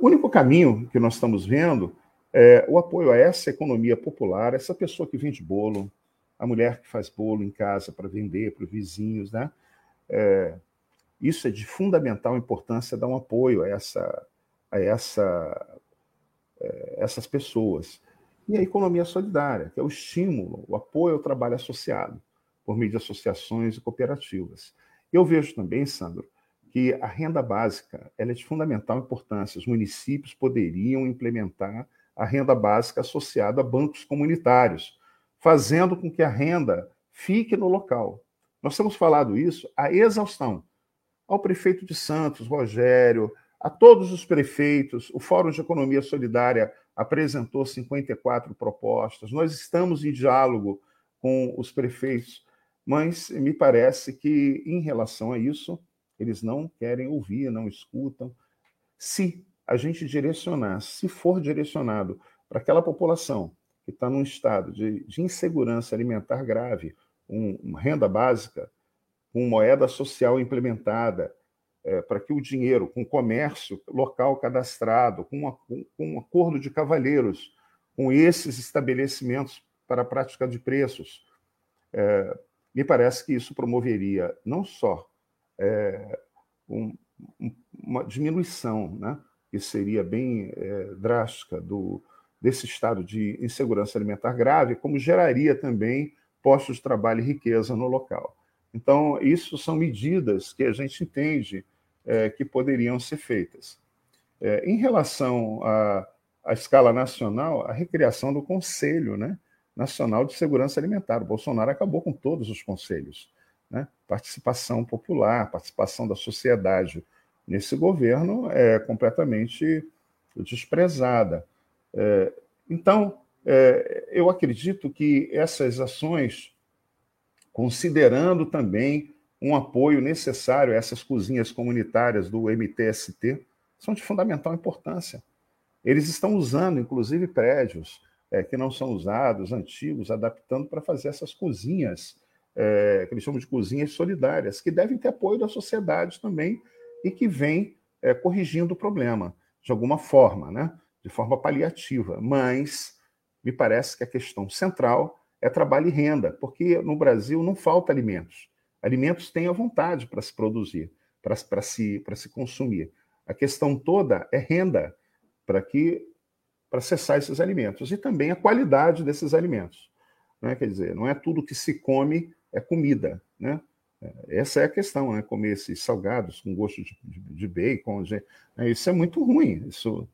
O único caminho que nós estamos vendo é, o apoio a essa economia popular, essa pessoa que vende bolo, a mulher que faz bolo em casa para vender para os vizinhos, né? É, isso é de fundamental importância dar um apoio a essa, a essa, essas pessoas. E a economia solidária, que é o estímulo, o apoio ao trabalho associado, por meio de associações e cooperativas. Eu vejo também, Sandro, que a renda básica é de fundamental importância. Os municípios poderiam implementar a renda básica associada a bancos comunitários, fazendo com que a renda fique no local. Nós temos falado isso a exaustão. Ao prefeito de Santos, Rogério, a todos os prefeitos, o Fórum de Economia Solidária apresentou 54 propostas. Nós estamos em diálogo com os prefeitos, mas me parece que, em relação a isso, eles não querem ouvir, não escutam. Se a gente direcionar, se for direcionado para aquela população que está num estado de, de, insegurança alimentar grave, um, uma renda básica, com moeda social implementada, é, para que o dinheiro, com comércio local cadastrado, com, uma, com, um acordo de cavalheiros com esses estabelecimentos para a prática de preços, é, me parece que isso promoveria não só é, um, uma diminuição né, que seria bem é, drástica do, desse estado de insegurança alimentar grave, como geraria também postos de trabalho e riqueza no local. Então, isso são medidas que a gente entende é, que poderiam ser feitas. É, em relação à, à, escala nacional, a recriação do Conselho né, Nacional de Segurança Alimentar. O Bolsonaro acabou com todos os conselhos. Né? Participação popular, participação da sociedade nesse governo é completamente desprezada. É, então, é, eu acredito que essas ações, considerando também um apoio necessário a essas cozinhas comunitárias do MTST, são de fundamental importância. Eles estão usando, inclusive, prédios é, que não são usados, antigos, adaptando para fazer essas cozinhas, é, que eles chamam de cozinhas solidárias, que devem ter apoio da sociedade também e que vem é, corrigindo o problema, de alguma forma, né? de forma paliativa. Mas me parece que a questão central é trabalho e renda, porque no Brasil não falta alimentos. Alimentos têm a vontade para se produzir, para, se, se consumir. A questão toda é renda para que para acessar esses alimentos e também a qualidade desses alimentos. Né? Quer dizer, não é tudo que se come é comida, né? Essa é a questão, né? Comer esses salgados com gosto de, de, de bacon, de, né? isso é muito ruim. Isso,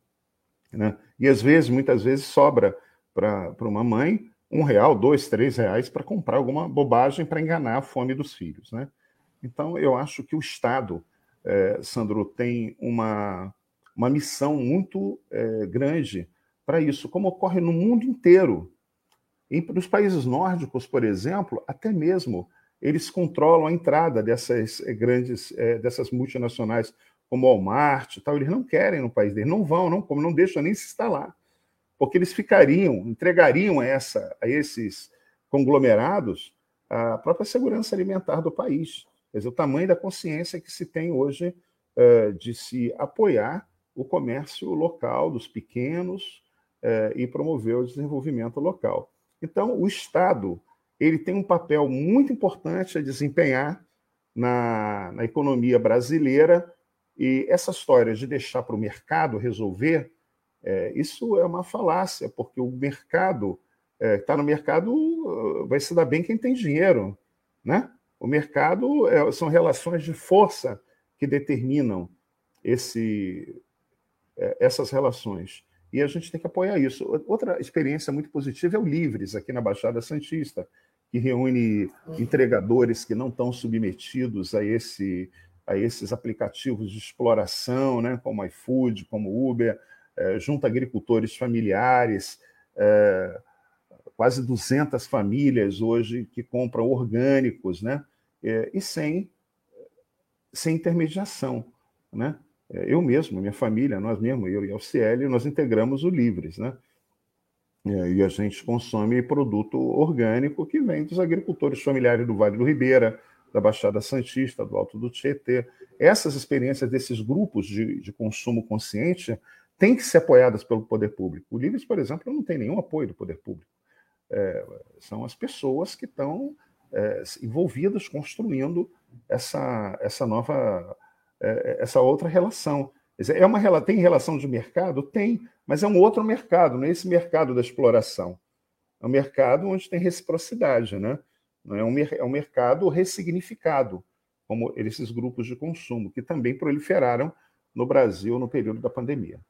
né? E às vezes, muitas vezes, sobra para uma mãe um real, dois, três reais para comprar alguma bobagem para enganar a fome dos filhos, né? Então, eu acho que o Estado, é, Sandro, tem uma, uma missão muito é, grande para isso, como ocorre no mundo inteiro. Em, nos países nórdicos, por exemplo, até mesmo eles controlam a entrada dessas eh, grandes, dessas multinacionais como Walmart, tal. Eles não querem no país deles, não vão, não como não deixam nem se instalar, porque eles ficariam, entregariam essa, a esses conglomerados a própria segurança alimentar do país. Quer dizer, o tamanho da consciência que se tem hoje é, de se apoiar o comércio local dos pequenos é, e promover o desenvolvimento local. Então, o Estado ele tem um papel muito importante a desempenhar na, na economia brasileira. E essa história de deixar para o mercado resolver, é, isso é uma falácia, porque o mercado está é, no mercado uh, vai se dar bem quem tem dinheiro, né? O mercado é, são relações de força que determinam esse, é, essas relações. E a gente tem que apoiar isso. Outra experiência muito positiva é o Livres, aqui na Baixada Santista, que reúne entregadores que não estão submetidos a, esse, a esses aplicativos de exploração, né, como iFood, como Uber, junta agricultores familiares, é, quase 200 famílias hoje que compram orgânicos, né, é, e sem, sem intermediação. Né? É, eu mesmo, minha família, nós mesmos, eu e a UCL, nós integramos o Livres, né? É, e a gente consome produto orgânico que vem dos agricultores familiares do Vale do Ribeira, da Baixada Santista, do Alto do Tietê. Essas experiências desses grupos de, de consumo consciente têm que ser apoiadas pelo poder público. O Livres, por exemplo, não tem nenhum apoio do poder público. É, são as pessoas que estão é, envolvidas construindo essa, essa nova, é, essa outra relação. É uma, tem relação de mercado? Tem, mas é um outro mercado, não é esse mercado da exploração. É um mercado onde tem reciprocidade, né? É um, é um mercado ressignificado, como esses grupos de consumo, que também proliferaram no Brasil no período da pandemia.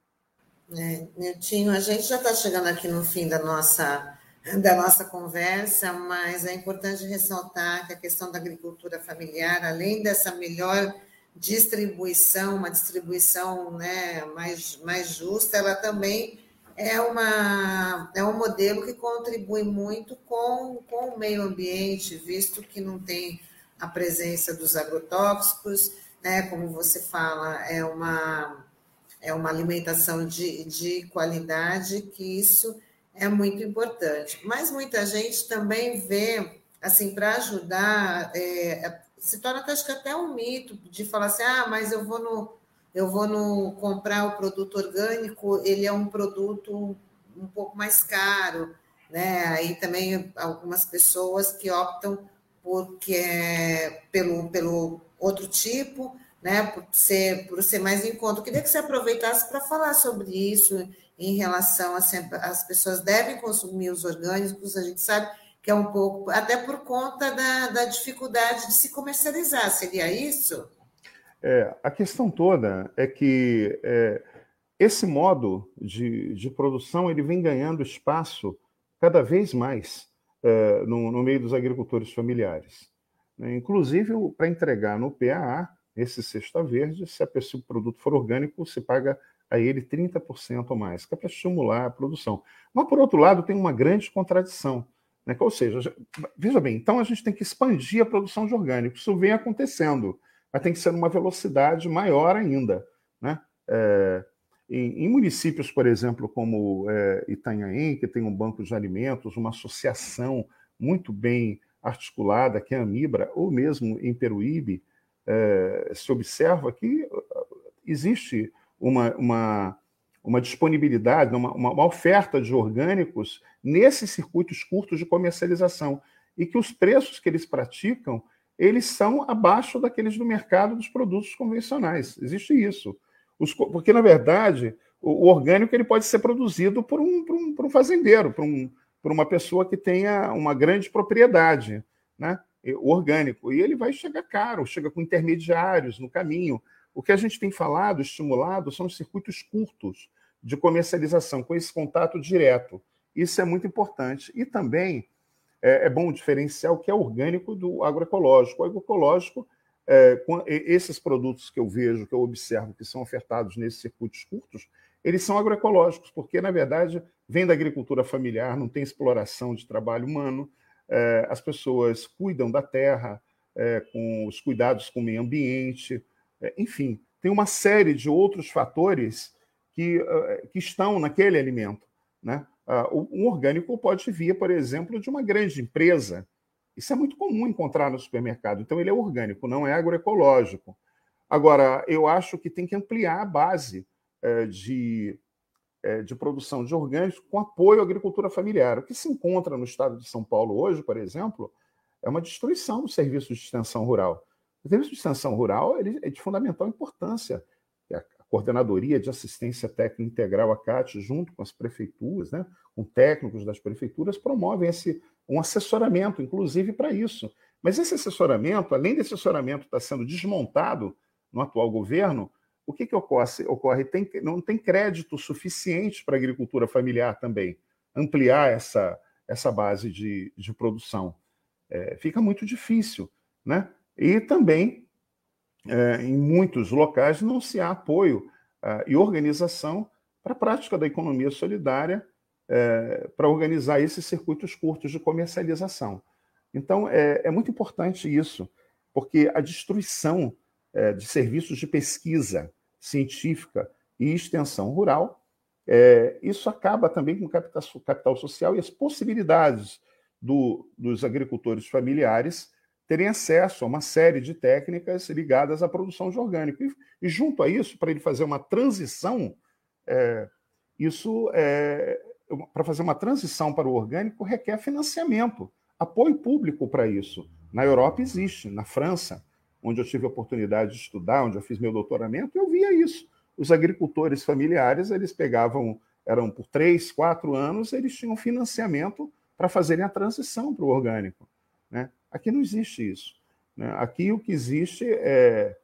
É, a gente já está chegando aqui no fim da nossa, da nossa conversa, mas é importante ressaltar que a questão da agricultura familiar, além dessa melhor distribuição, uma distribuição né, mais, mais justa, ela também é, uma, é um modelo que contribui muito com, com o meio ambiente, visto que não tem a presença dos agrotóxicos, né, como você fala, é uma, é uma alimentação de, de qualidade, que isso é muito importante. Mas muita gente também vê, assim, para ajudar, é, se torna acho que até um mito de falar assim, ah, mas eu vou no eu vou no comprar o produto orgânico, ele é um produto um pouco mais caro, né? Aí também algumas pessoas que optam porque é pelo pelo outro tipo, né? Por ser por ser mais em conta. Eu queria que você aproveitasse para falar sobre isso em relação a sempre, as pessoas devem consumir os orgânicos, a gente sabe que é um pouco, até por conta da, da dificuldade de se comercializar, seria isso? É, a questão toda é que é, esse modo de, de produção ele vem ganhando espaço cada vez mais é, no, no, meio dos agricultores familiares. Né? Inclusive, para entregar no PAA, esse cesta verde, se, a, se o produto for orgânico, se paga a ele 30% ou mais, que é para estimular a produção. Mas, por outro lado, tem uma grande contradição né? Ou seja, veja bem, então a gente tem que expandir a produção de orgânicos. Isso vem acontecendo, mas tem que ser numa velocidade maior ainda. Né? É, em, em, municípios, por exemplo, como é, Itanhaém, que tem um banco de alimentos, uma associação muito bem articulada, que é a Mibra, ou mesmo em Peruíbe, é, se observa que existe uma, uma uma disponibilidade, uma, uma, oferta de orgânicos nesses circuitos curtos de comercialização e que os preços que eles praticam eles são abaixo daqueles do mercado dos produtos convencionais. Existe isso. Os, porque, na verdade, o, o, orgânico ele pode ser produzido por um, por um, por um fazendeiro, por, um, por uma pessoa que tenha uma grande propriedade, né? O orgânico. E ele vai chegar caro, chega com intermediários no caminho. O que a gente tem falado, estimulado, são os circuitos curtos, de comercialização, com esse contato direto. Isso é muito importante. E também é, é bom diferenciar o que é orgânico do agroecológico. O agroecológico, é, esses produtos que eu vejo, que eu observo que são ofertados nesses circuitos curtos, eles são agroecológicos, porque, na verdade, vem da agricultura familiar, não tem exploração de trabalho humano, é, as pessoas cuidam da terra, é, com os cuidados com o meio ambiente, é, enfim, tem uma série de outros fatores que, uh, que estão naquele alimento. Né? Uh, um orgânico pode vir, por exemplo, de uma grande empresa. Isso é muito comum encontrar no supermercado. Então, ele é orgânico, não é agroecológico. Agora, eu acho que tem que ampliar a base uh, de, de produção de orgânicos com apoio à agricultura familiar. O que se encontra no estado de São Paulo hoje, por exemplo, é uma destruição do serviço de extensão rural. O serviço de extensão rural é de fundamental importância. A Coordenadoria de Assistência Técnica Integral, a CAT, junto com as prefeituras, né, com técnicos das prefeituras, promovem esse, um assessoramento, inclusive para isso. Mas esse assessoramento, além desse assessoramento estar sendo desmontado no atual governo, o que, que ocorre? ocorre? Tem, não tem crédito suficiente para a agricultura familiar também, ampliar essa, essa base de, de produção. É, fica muito difícil. Né? E também, é, em muitos locais, não se há apoio é, e organização para a prática da economia solidária, é, para organizar esses circuitos curtos de comercialização. Então, é, é muito importante isso, porque a destruição é, de serviços de pesquisa científica e extensão rural, é, isso acaba também com capital, capital social e as possibilidades do, dos agricultores familiares terem acesso a uma série de técnicas ligadas à produção de orgânico. E, e junto a isso, para ele fazer uma transição, é, isso é, para fazer uma transição para o orgânico requer financiamento, apoio público para isso. Na Europa existe, na França, onde eu tive a oportunidade de estudar, onde eu fiz meu doutoramento, eu via isso. Os agricultores familiares, eles pegavam, eram por três, quatro anos, eles tinham financiamento para fazerem a transição para o orgânico. Né? Aqui não existe isso. Né? Aqui o que existe é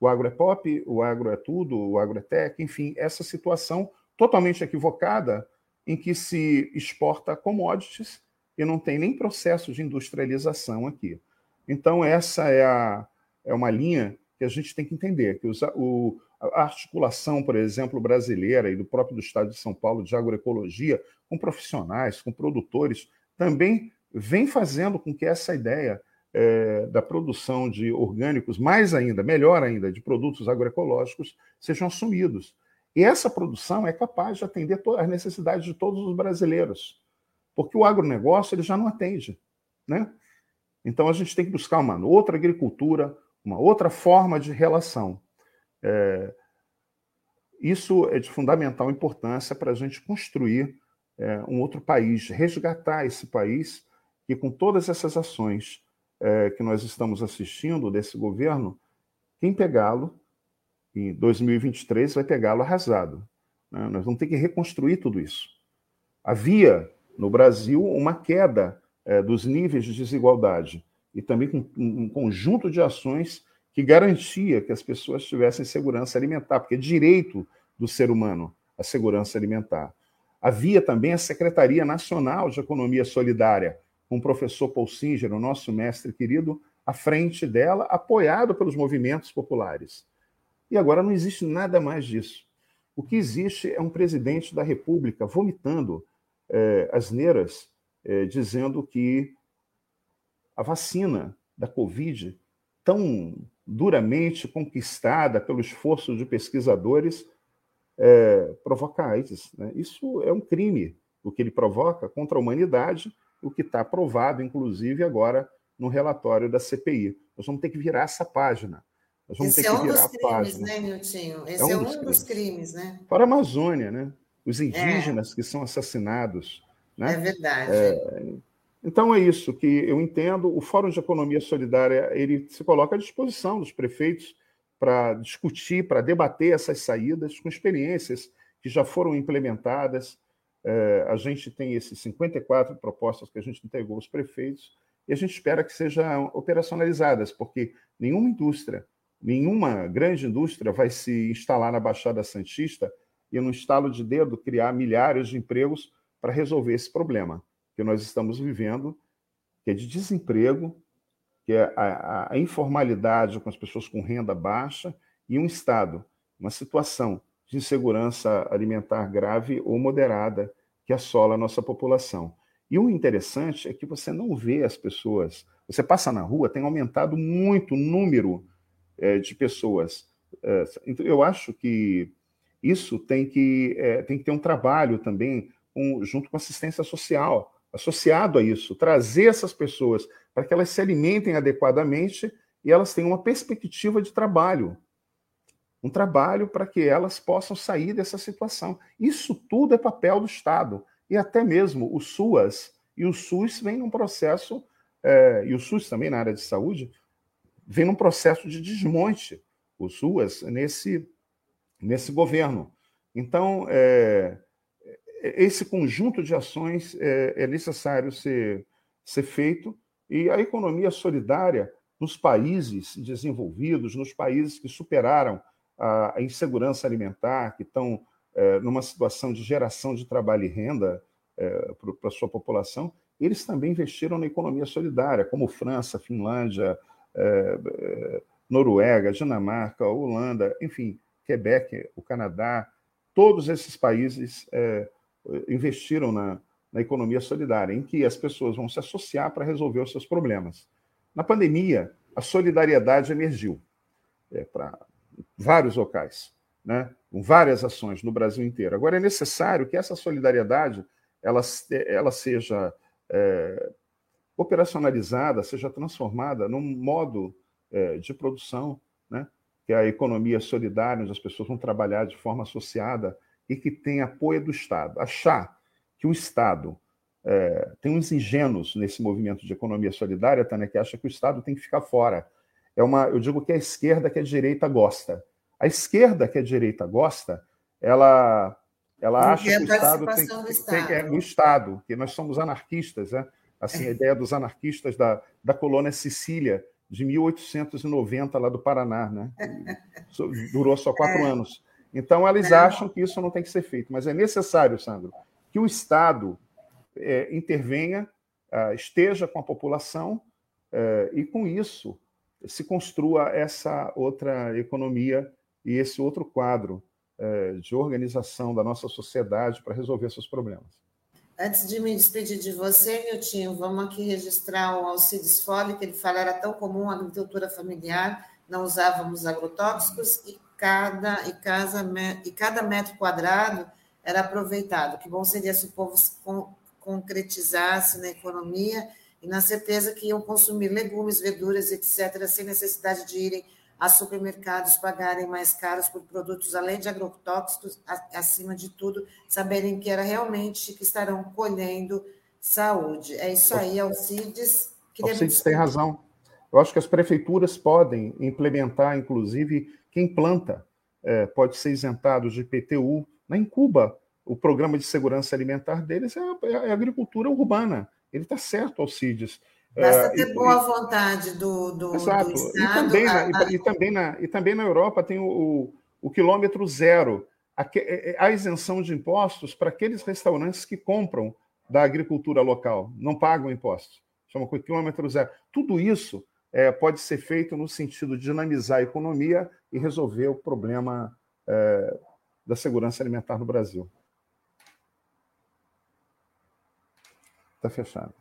o agro é pop, o agro é tudo, o agro é tech, enfim, essa situação totalmente equivocada em que se exporta commodities e não tem nem processo de industrialização aqui. Então, essa é, a, é uma linha que a gente tem que entender, que os, o, a articulação, por exemplo, brasileira e do próprio do Estado de São Paulo de agroecologia, com profissionais, com produtores, também vem fazendo com que essa ideia é, da produção de orgânicos, mais ainda, melhor ainda, de produtos agroecológicos, sejam assumidos. E essa produção é capaz de atender às necessidades de todos os brasileiros, porque o agronegócio ele já não atende. Né? Então a gente tem que buscar uma outra agricultura, uma outra forma de relação. É, isso é de fundamental importância para a gente construir é, um outro país, resgatar esse país que, com todas essas ações é, que nós estamos assistindo desse governo, quem pegá-lo em 2023 vai pegá-lo arrasado. Né? Nós vamos ter que reconstruir tudo isso. Havia no Brasil uma queda é, dos níveis de desigualdade e também com um conjunto de ações que garantia que as pessoas tivessem segurança alimentar, porque é direito do ser humano a segurança alimentar. Havia também a Secretaria Nacional de Economia Solidária, com o professor Paul Singer, o nosso mestre querido, à frente dela, apoiado pelos movimentos populares. E agora não existe nada mais disso. O que existe é um presidente da República vomitando é, asneiras, é, dizendo que a vacina da Covid, tão duramente conquistada pelo esforço de pesquisadores, é, provoca AIDS. Né? Isso é um crime, o que ele provoca contra a humanidade, o que está aprovado, inclusive, agora no relatório da CPI. Nós vamos ter que virar essa página. Nós vamos Esse ter é um que virar dos crimes, né, Niltinho? Esse é um, é um dos, dos crimes. crimes, né? Para a Amazônia, né? Os indígenas é. que são assassinados. Né? É verdade. Então é isso que eu entendo. O Fórum de Economia Solidária ele se coloca à disposição dos prefeitos para discutir, para debater essas saídas com experiências que já foram implementadas. É, a gente tem esses 54 propostas que a gente entregou aos prefeitos e a gente espera que sejam operacionalizadas, porque nenhuma indústria Nenhuma grande indústria vai se instalar na Baixada Santista e, no estalo de dedo, criar milhares de empregos para resolver esse problema que nós estamos vivendo, que é de desemprego, que é a, a, informalidade com as pessoas com renda baixa e um Estado, uma situação de insegurança alimentar grave ou moderada que assola a nossa população. E o interessante é que você não vê as pessoas. Você passa na rua, tem aumentado muito o número é, de pessoas. É, então, eu acho que isso tem que, é, tem que ter um trabalho também um, junto com assistência social, associado a isso, trazer essas pessoas para que elas se alimentem adequadamente e elas tenham uma perspectiva de trabalho. Um trabalho para que elas possam sair dessa situação. Isso tudo é papel do Estado. E até mesmo o SUAS e o SUS vem num processo, é, e o SUS também na área de saúde, vem num processo de desmonte, os ruas, nesse, nesse governo. Então, é, esse conjunto de ações é, é necessário ser, ser feito. E a economia solidária nos países desenvolvidos, nos países que superaram a, a insegurança alimentar, que estão é, numa situação de geração de trabalho e renda é, para a sua população, eles também investiram na economia solidária, como França, Finlândia, é, é Noruega, Dinamarca, Holanda, enfim, Quebec, o Canadá, todos esses países é, investiram na, na economia solidária, em que as pessoas vão se associar para resolver os seus problemas. Na pandemia, a solidariedade emergiu é, para vários locais, né? com várias ações no Brasil inteiro. Agora, é necessário que essa solidariedade ela, ela seja é, operacionalizada, seja transformada num modo é, de produção, né? que é a economia solidária, onde as pessoas vão trabalhar de forma associada e que tem apoio do Estado. Achar que o Estado é, tem uns ingênuos nesse movimento de economia solidária, Tânia, que acha que o Estado tem que ficar fora. É uma, eu digo que é a esquerda que a direita gosta. A esquerda que a direita gosta, ela, ela acha que o Estado tem, Estado. Tem, é, no Estado, que nós somos anarquistas, né? Assim, a ideia dos anarquistas da, da colônia Sicília, de 1890, lá do Paraná, né? Durou só quatro é. anos. Então, eles acham que isso não tem que ser feito. Mas é necessário, Sandro, que o Estado é, intervenha, uh, esteja com a população uh, e, com isso, se construa essa outra economia e esse outro quadro uh, de organização da nossa sociedade para resolver seus problemas. Antes de me despedir de você, Niltinho, vamos aqui registrar o Alcides Fole, que ele fala era tão comum a agricultura familiar, não usávamos agrotóxicos e cada, e, casa, e cada metro quadrado era aproveitado. Que bom seria se o povo se concretizasse na economia e na certeza que iam consumir legumes, verduras, etc., sem necessidade de irem a supermercados pagarem mais caros por produtos, além de agrotóxicos, acima de tudo, saberem que era realmente que estarão colhendo saúde. É isso aí, Alcides. Alcides tem razão. Eu acho que as prefeituras podem implementar, inclusive, quem planta é, pode ser isentado de IPTU. Na em Cuba, o programa de segurança alimentar deles é a, é a agricultura urbana. Ele está certo, Alcides. Basta é, ter boa vontade do, do, exato. do Estado. E também, a, na, e, e, também na, e também na Europa tem o, o, o quilômetro zero. A, é, a isenção de impostos para aqueles restaurantes que compram da agricultura local, não pagam impostos. Chama quilômetro zero. Tudo isso é, pode ser feito no sentido de dinamizar a economia e resolver o problema é, da segurança alimentar no Brasil. Está fechado.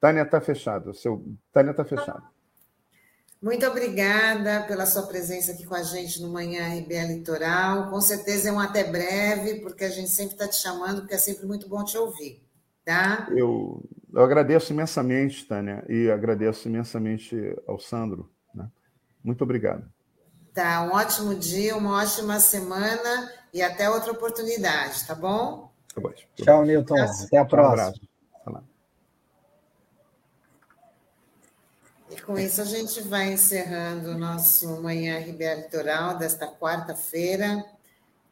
Tânia está fechado. Seu... Tânia está fechado. Muito obrigada pela sua presença aqui com a gente no Manhã RBA Litoral. Com certeza é um até breve, porque a gente sempre está te chamando, porque é sempre muito bom te ouvir. Tá? Eu, eu agradeço imensamente, Tânia, e agradeço imensamente ao Sandro. Né? Muito obrigado. Tá, um ótimo dia, uma ótima semana e até outra oportunidade, tá bom? Tá bom. Tchau, Newton. Até a próxima. E com isso a gente vai encerrando o nosso Manhã RBA Litoral desta quarta-feira,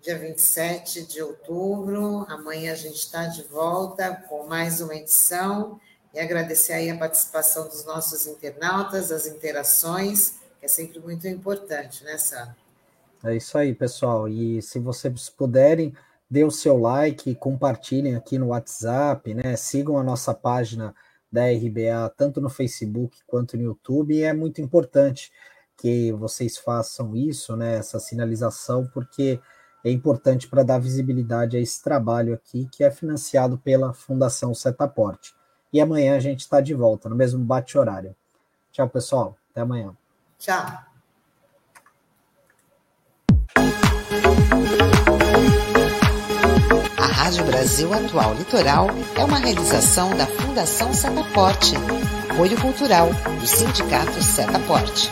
dia 27 de outubro. Amanhã a gente está de volta com mais uma edição e agradecer aí a participação dos nossos internautas, as interações, que é sempre muito importante, né, Sandra? É isso aí, pessoal. E se vocês puderem, dê o seu like, compartilhem aqui no WhatsApp, né? Sigam a nossa página da RBA, tanto no Facebook quanto no YouTube, e é muito importante que vocês façam isso, né, essa sinalização, porque é importante para dar visibilidade a esse trabalho aqui, que é financiado pela Fundação Setaporte. E amanhã a gente está de volta, no mesmo bate-horário. Tchau, pessoal. Até amanhã. Tchau. Rádio Brasil Atual Litoral é uma realização da Fundação Setaporte, apoio cultural do Sindicato Setaporte.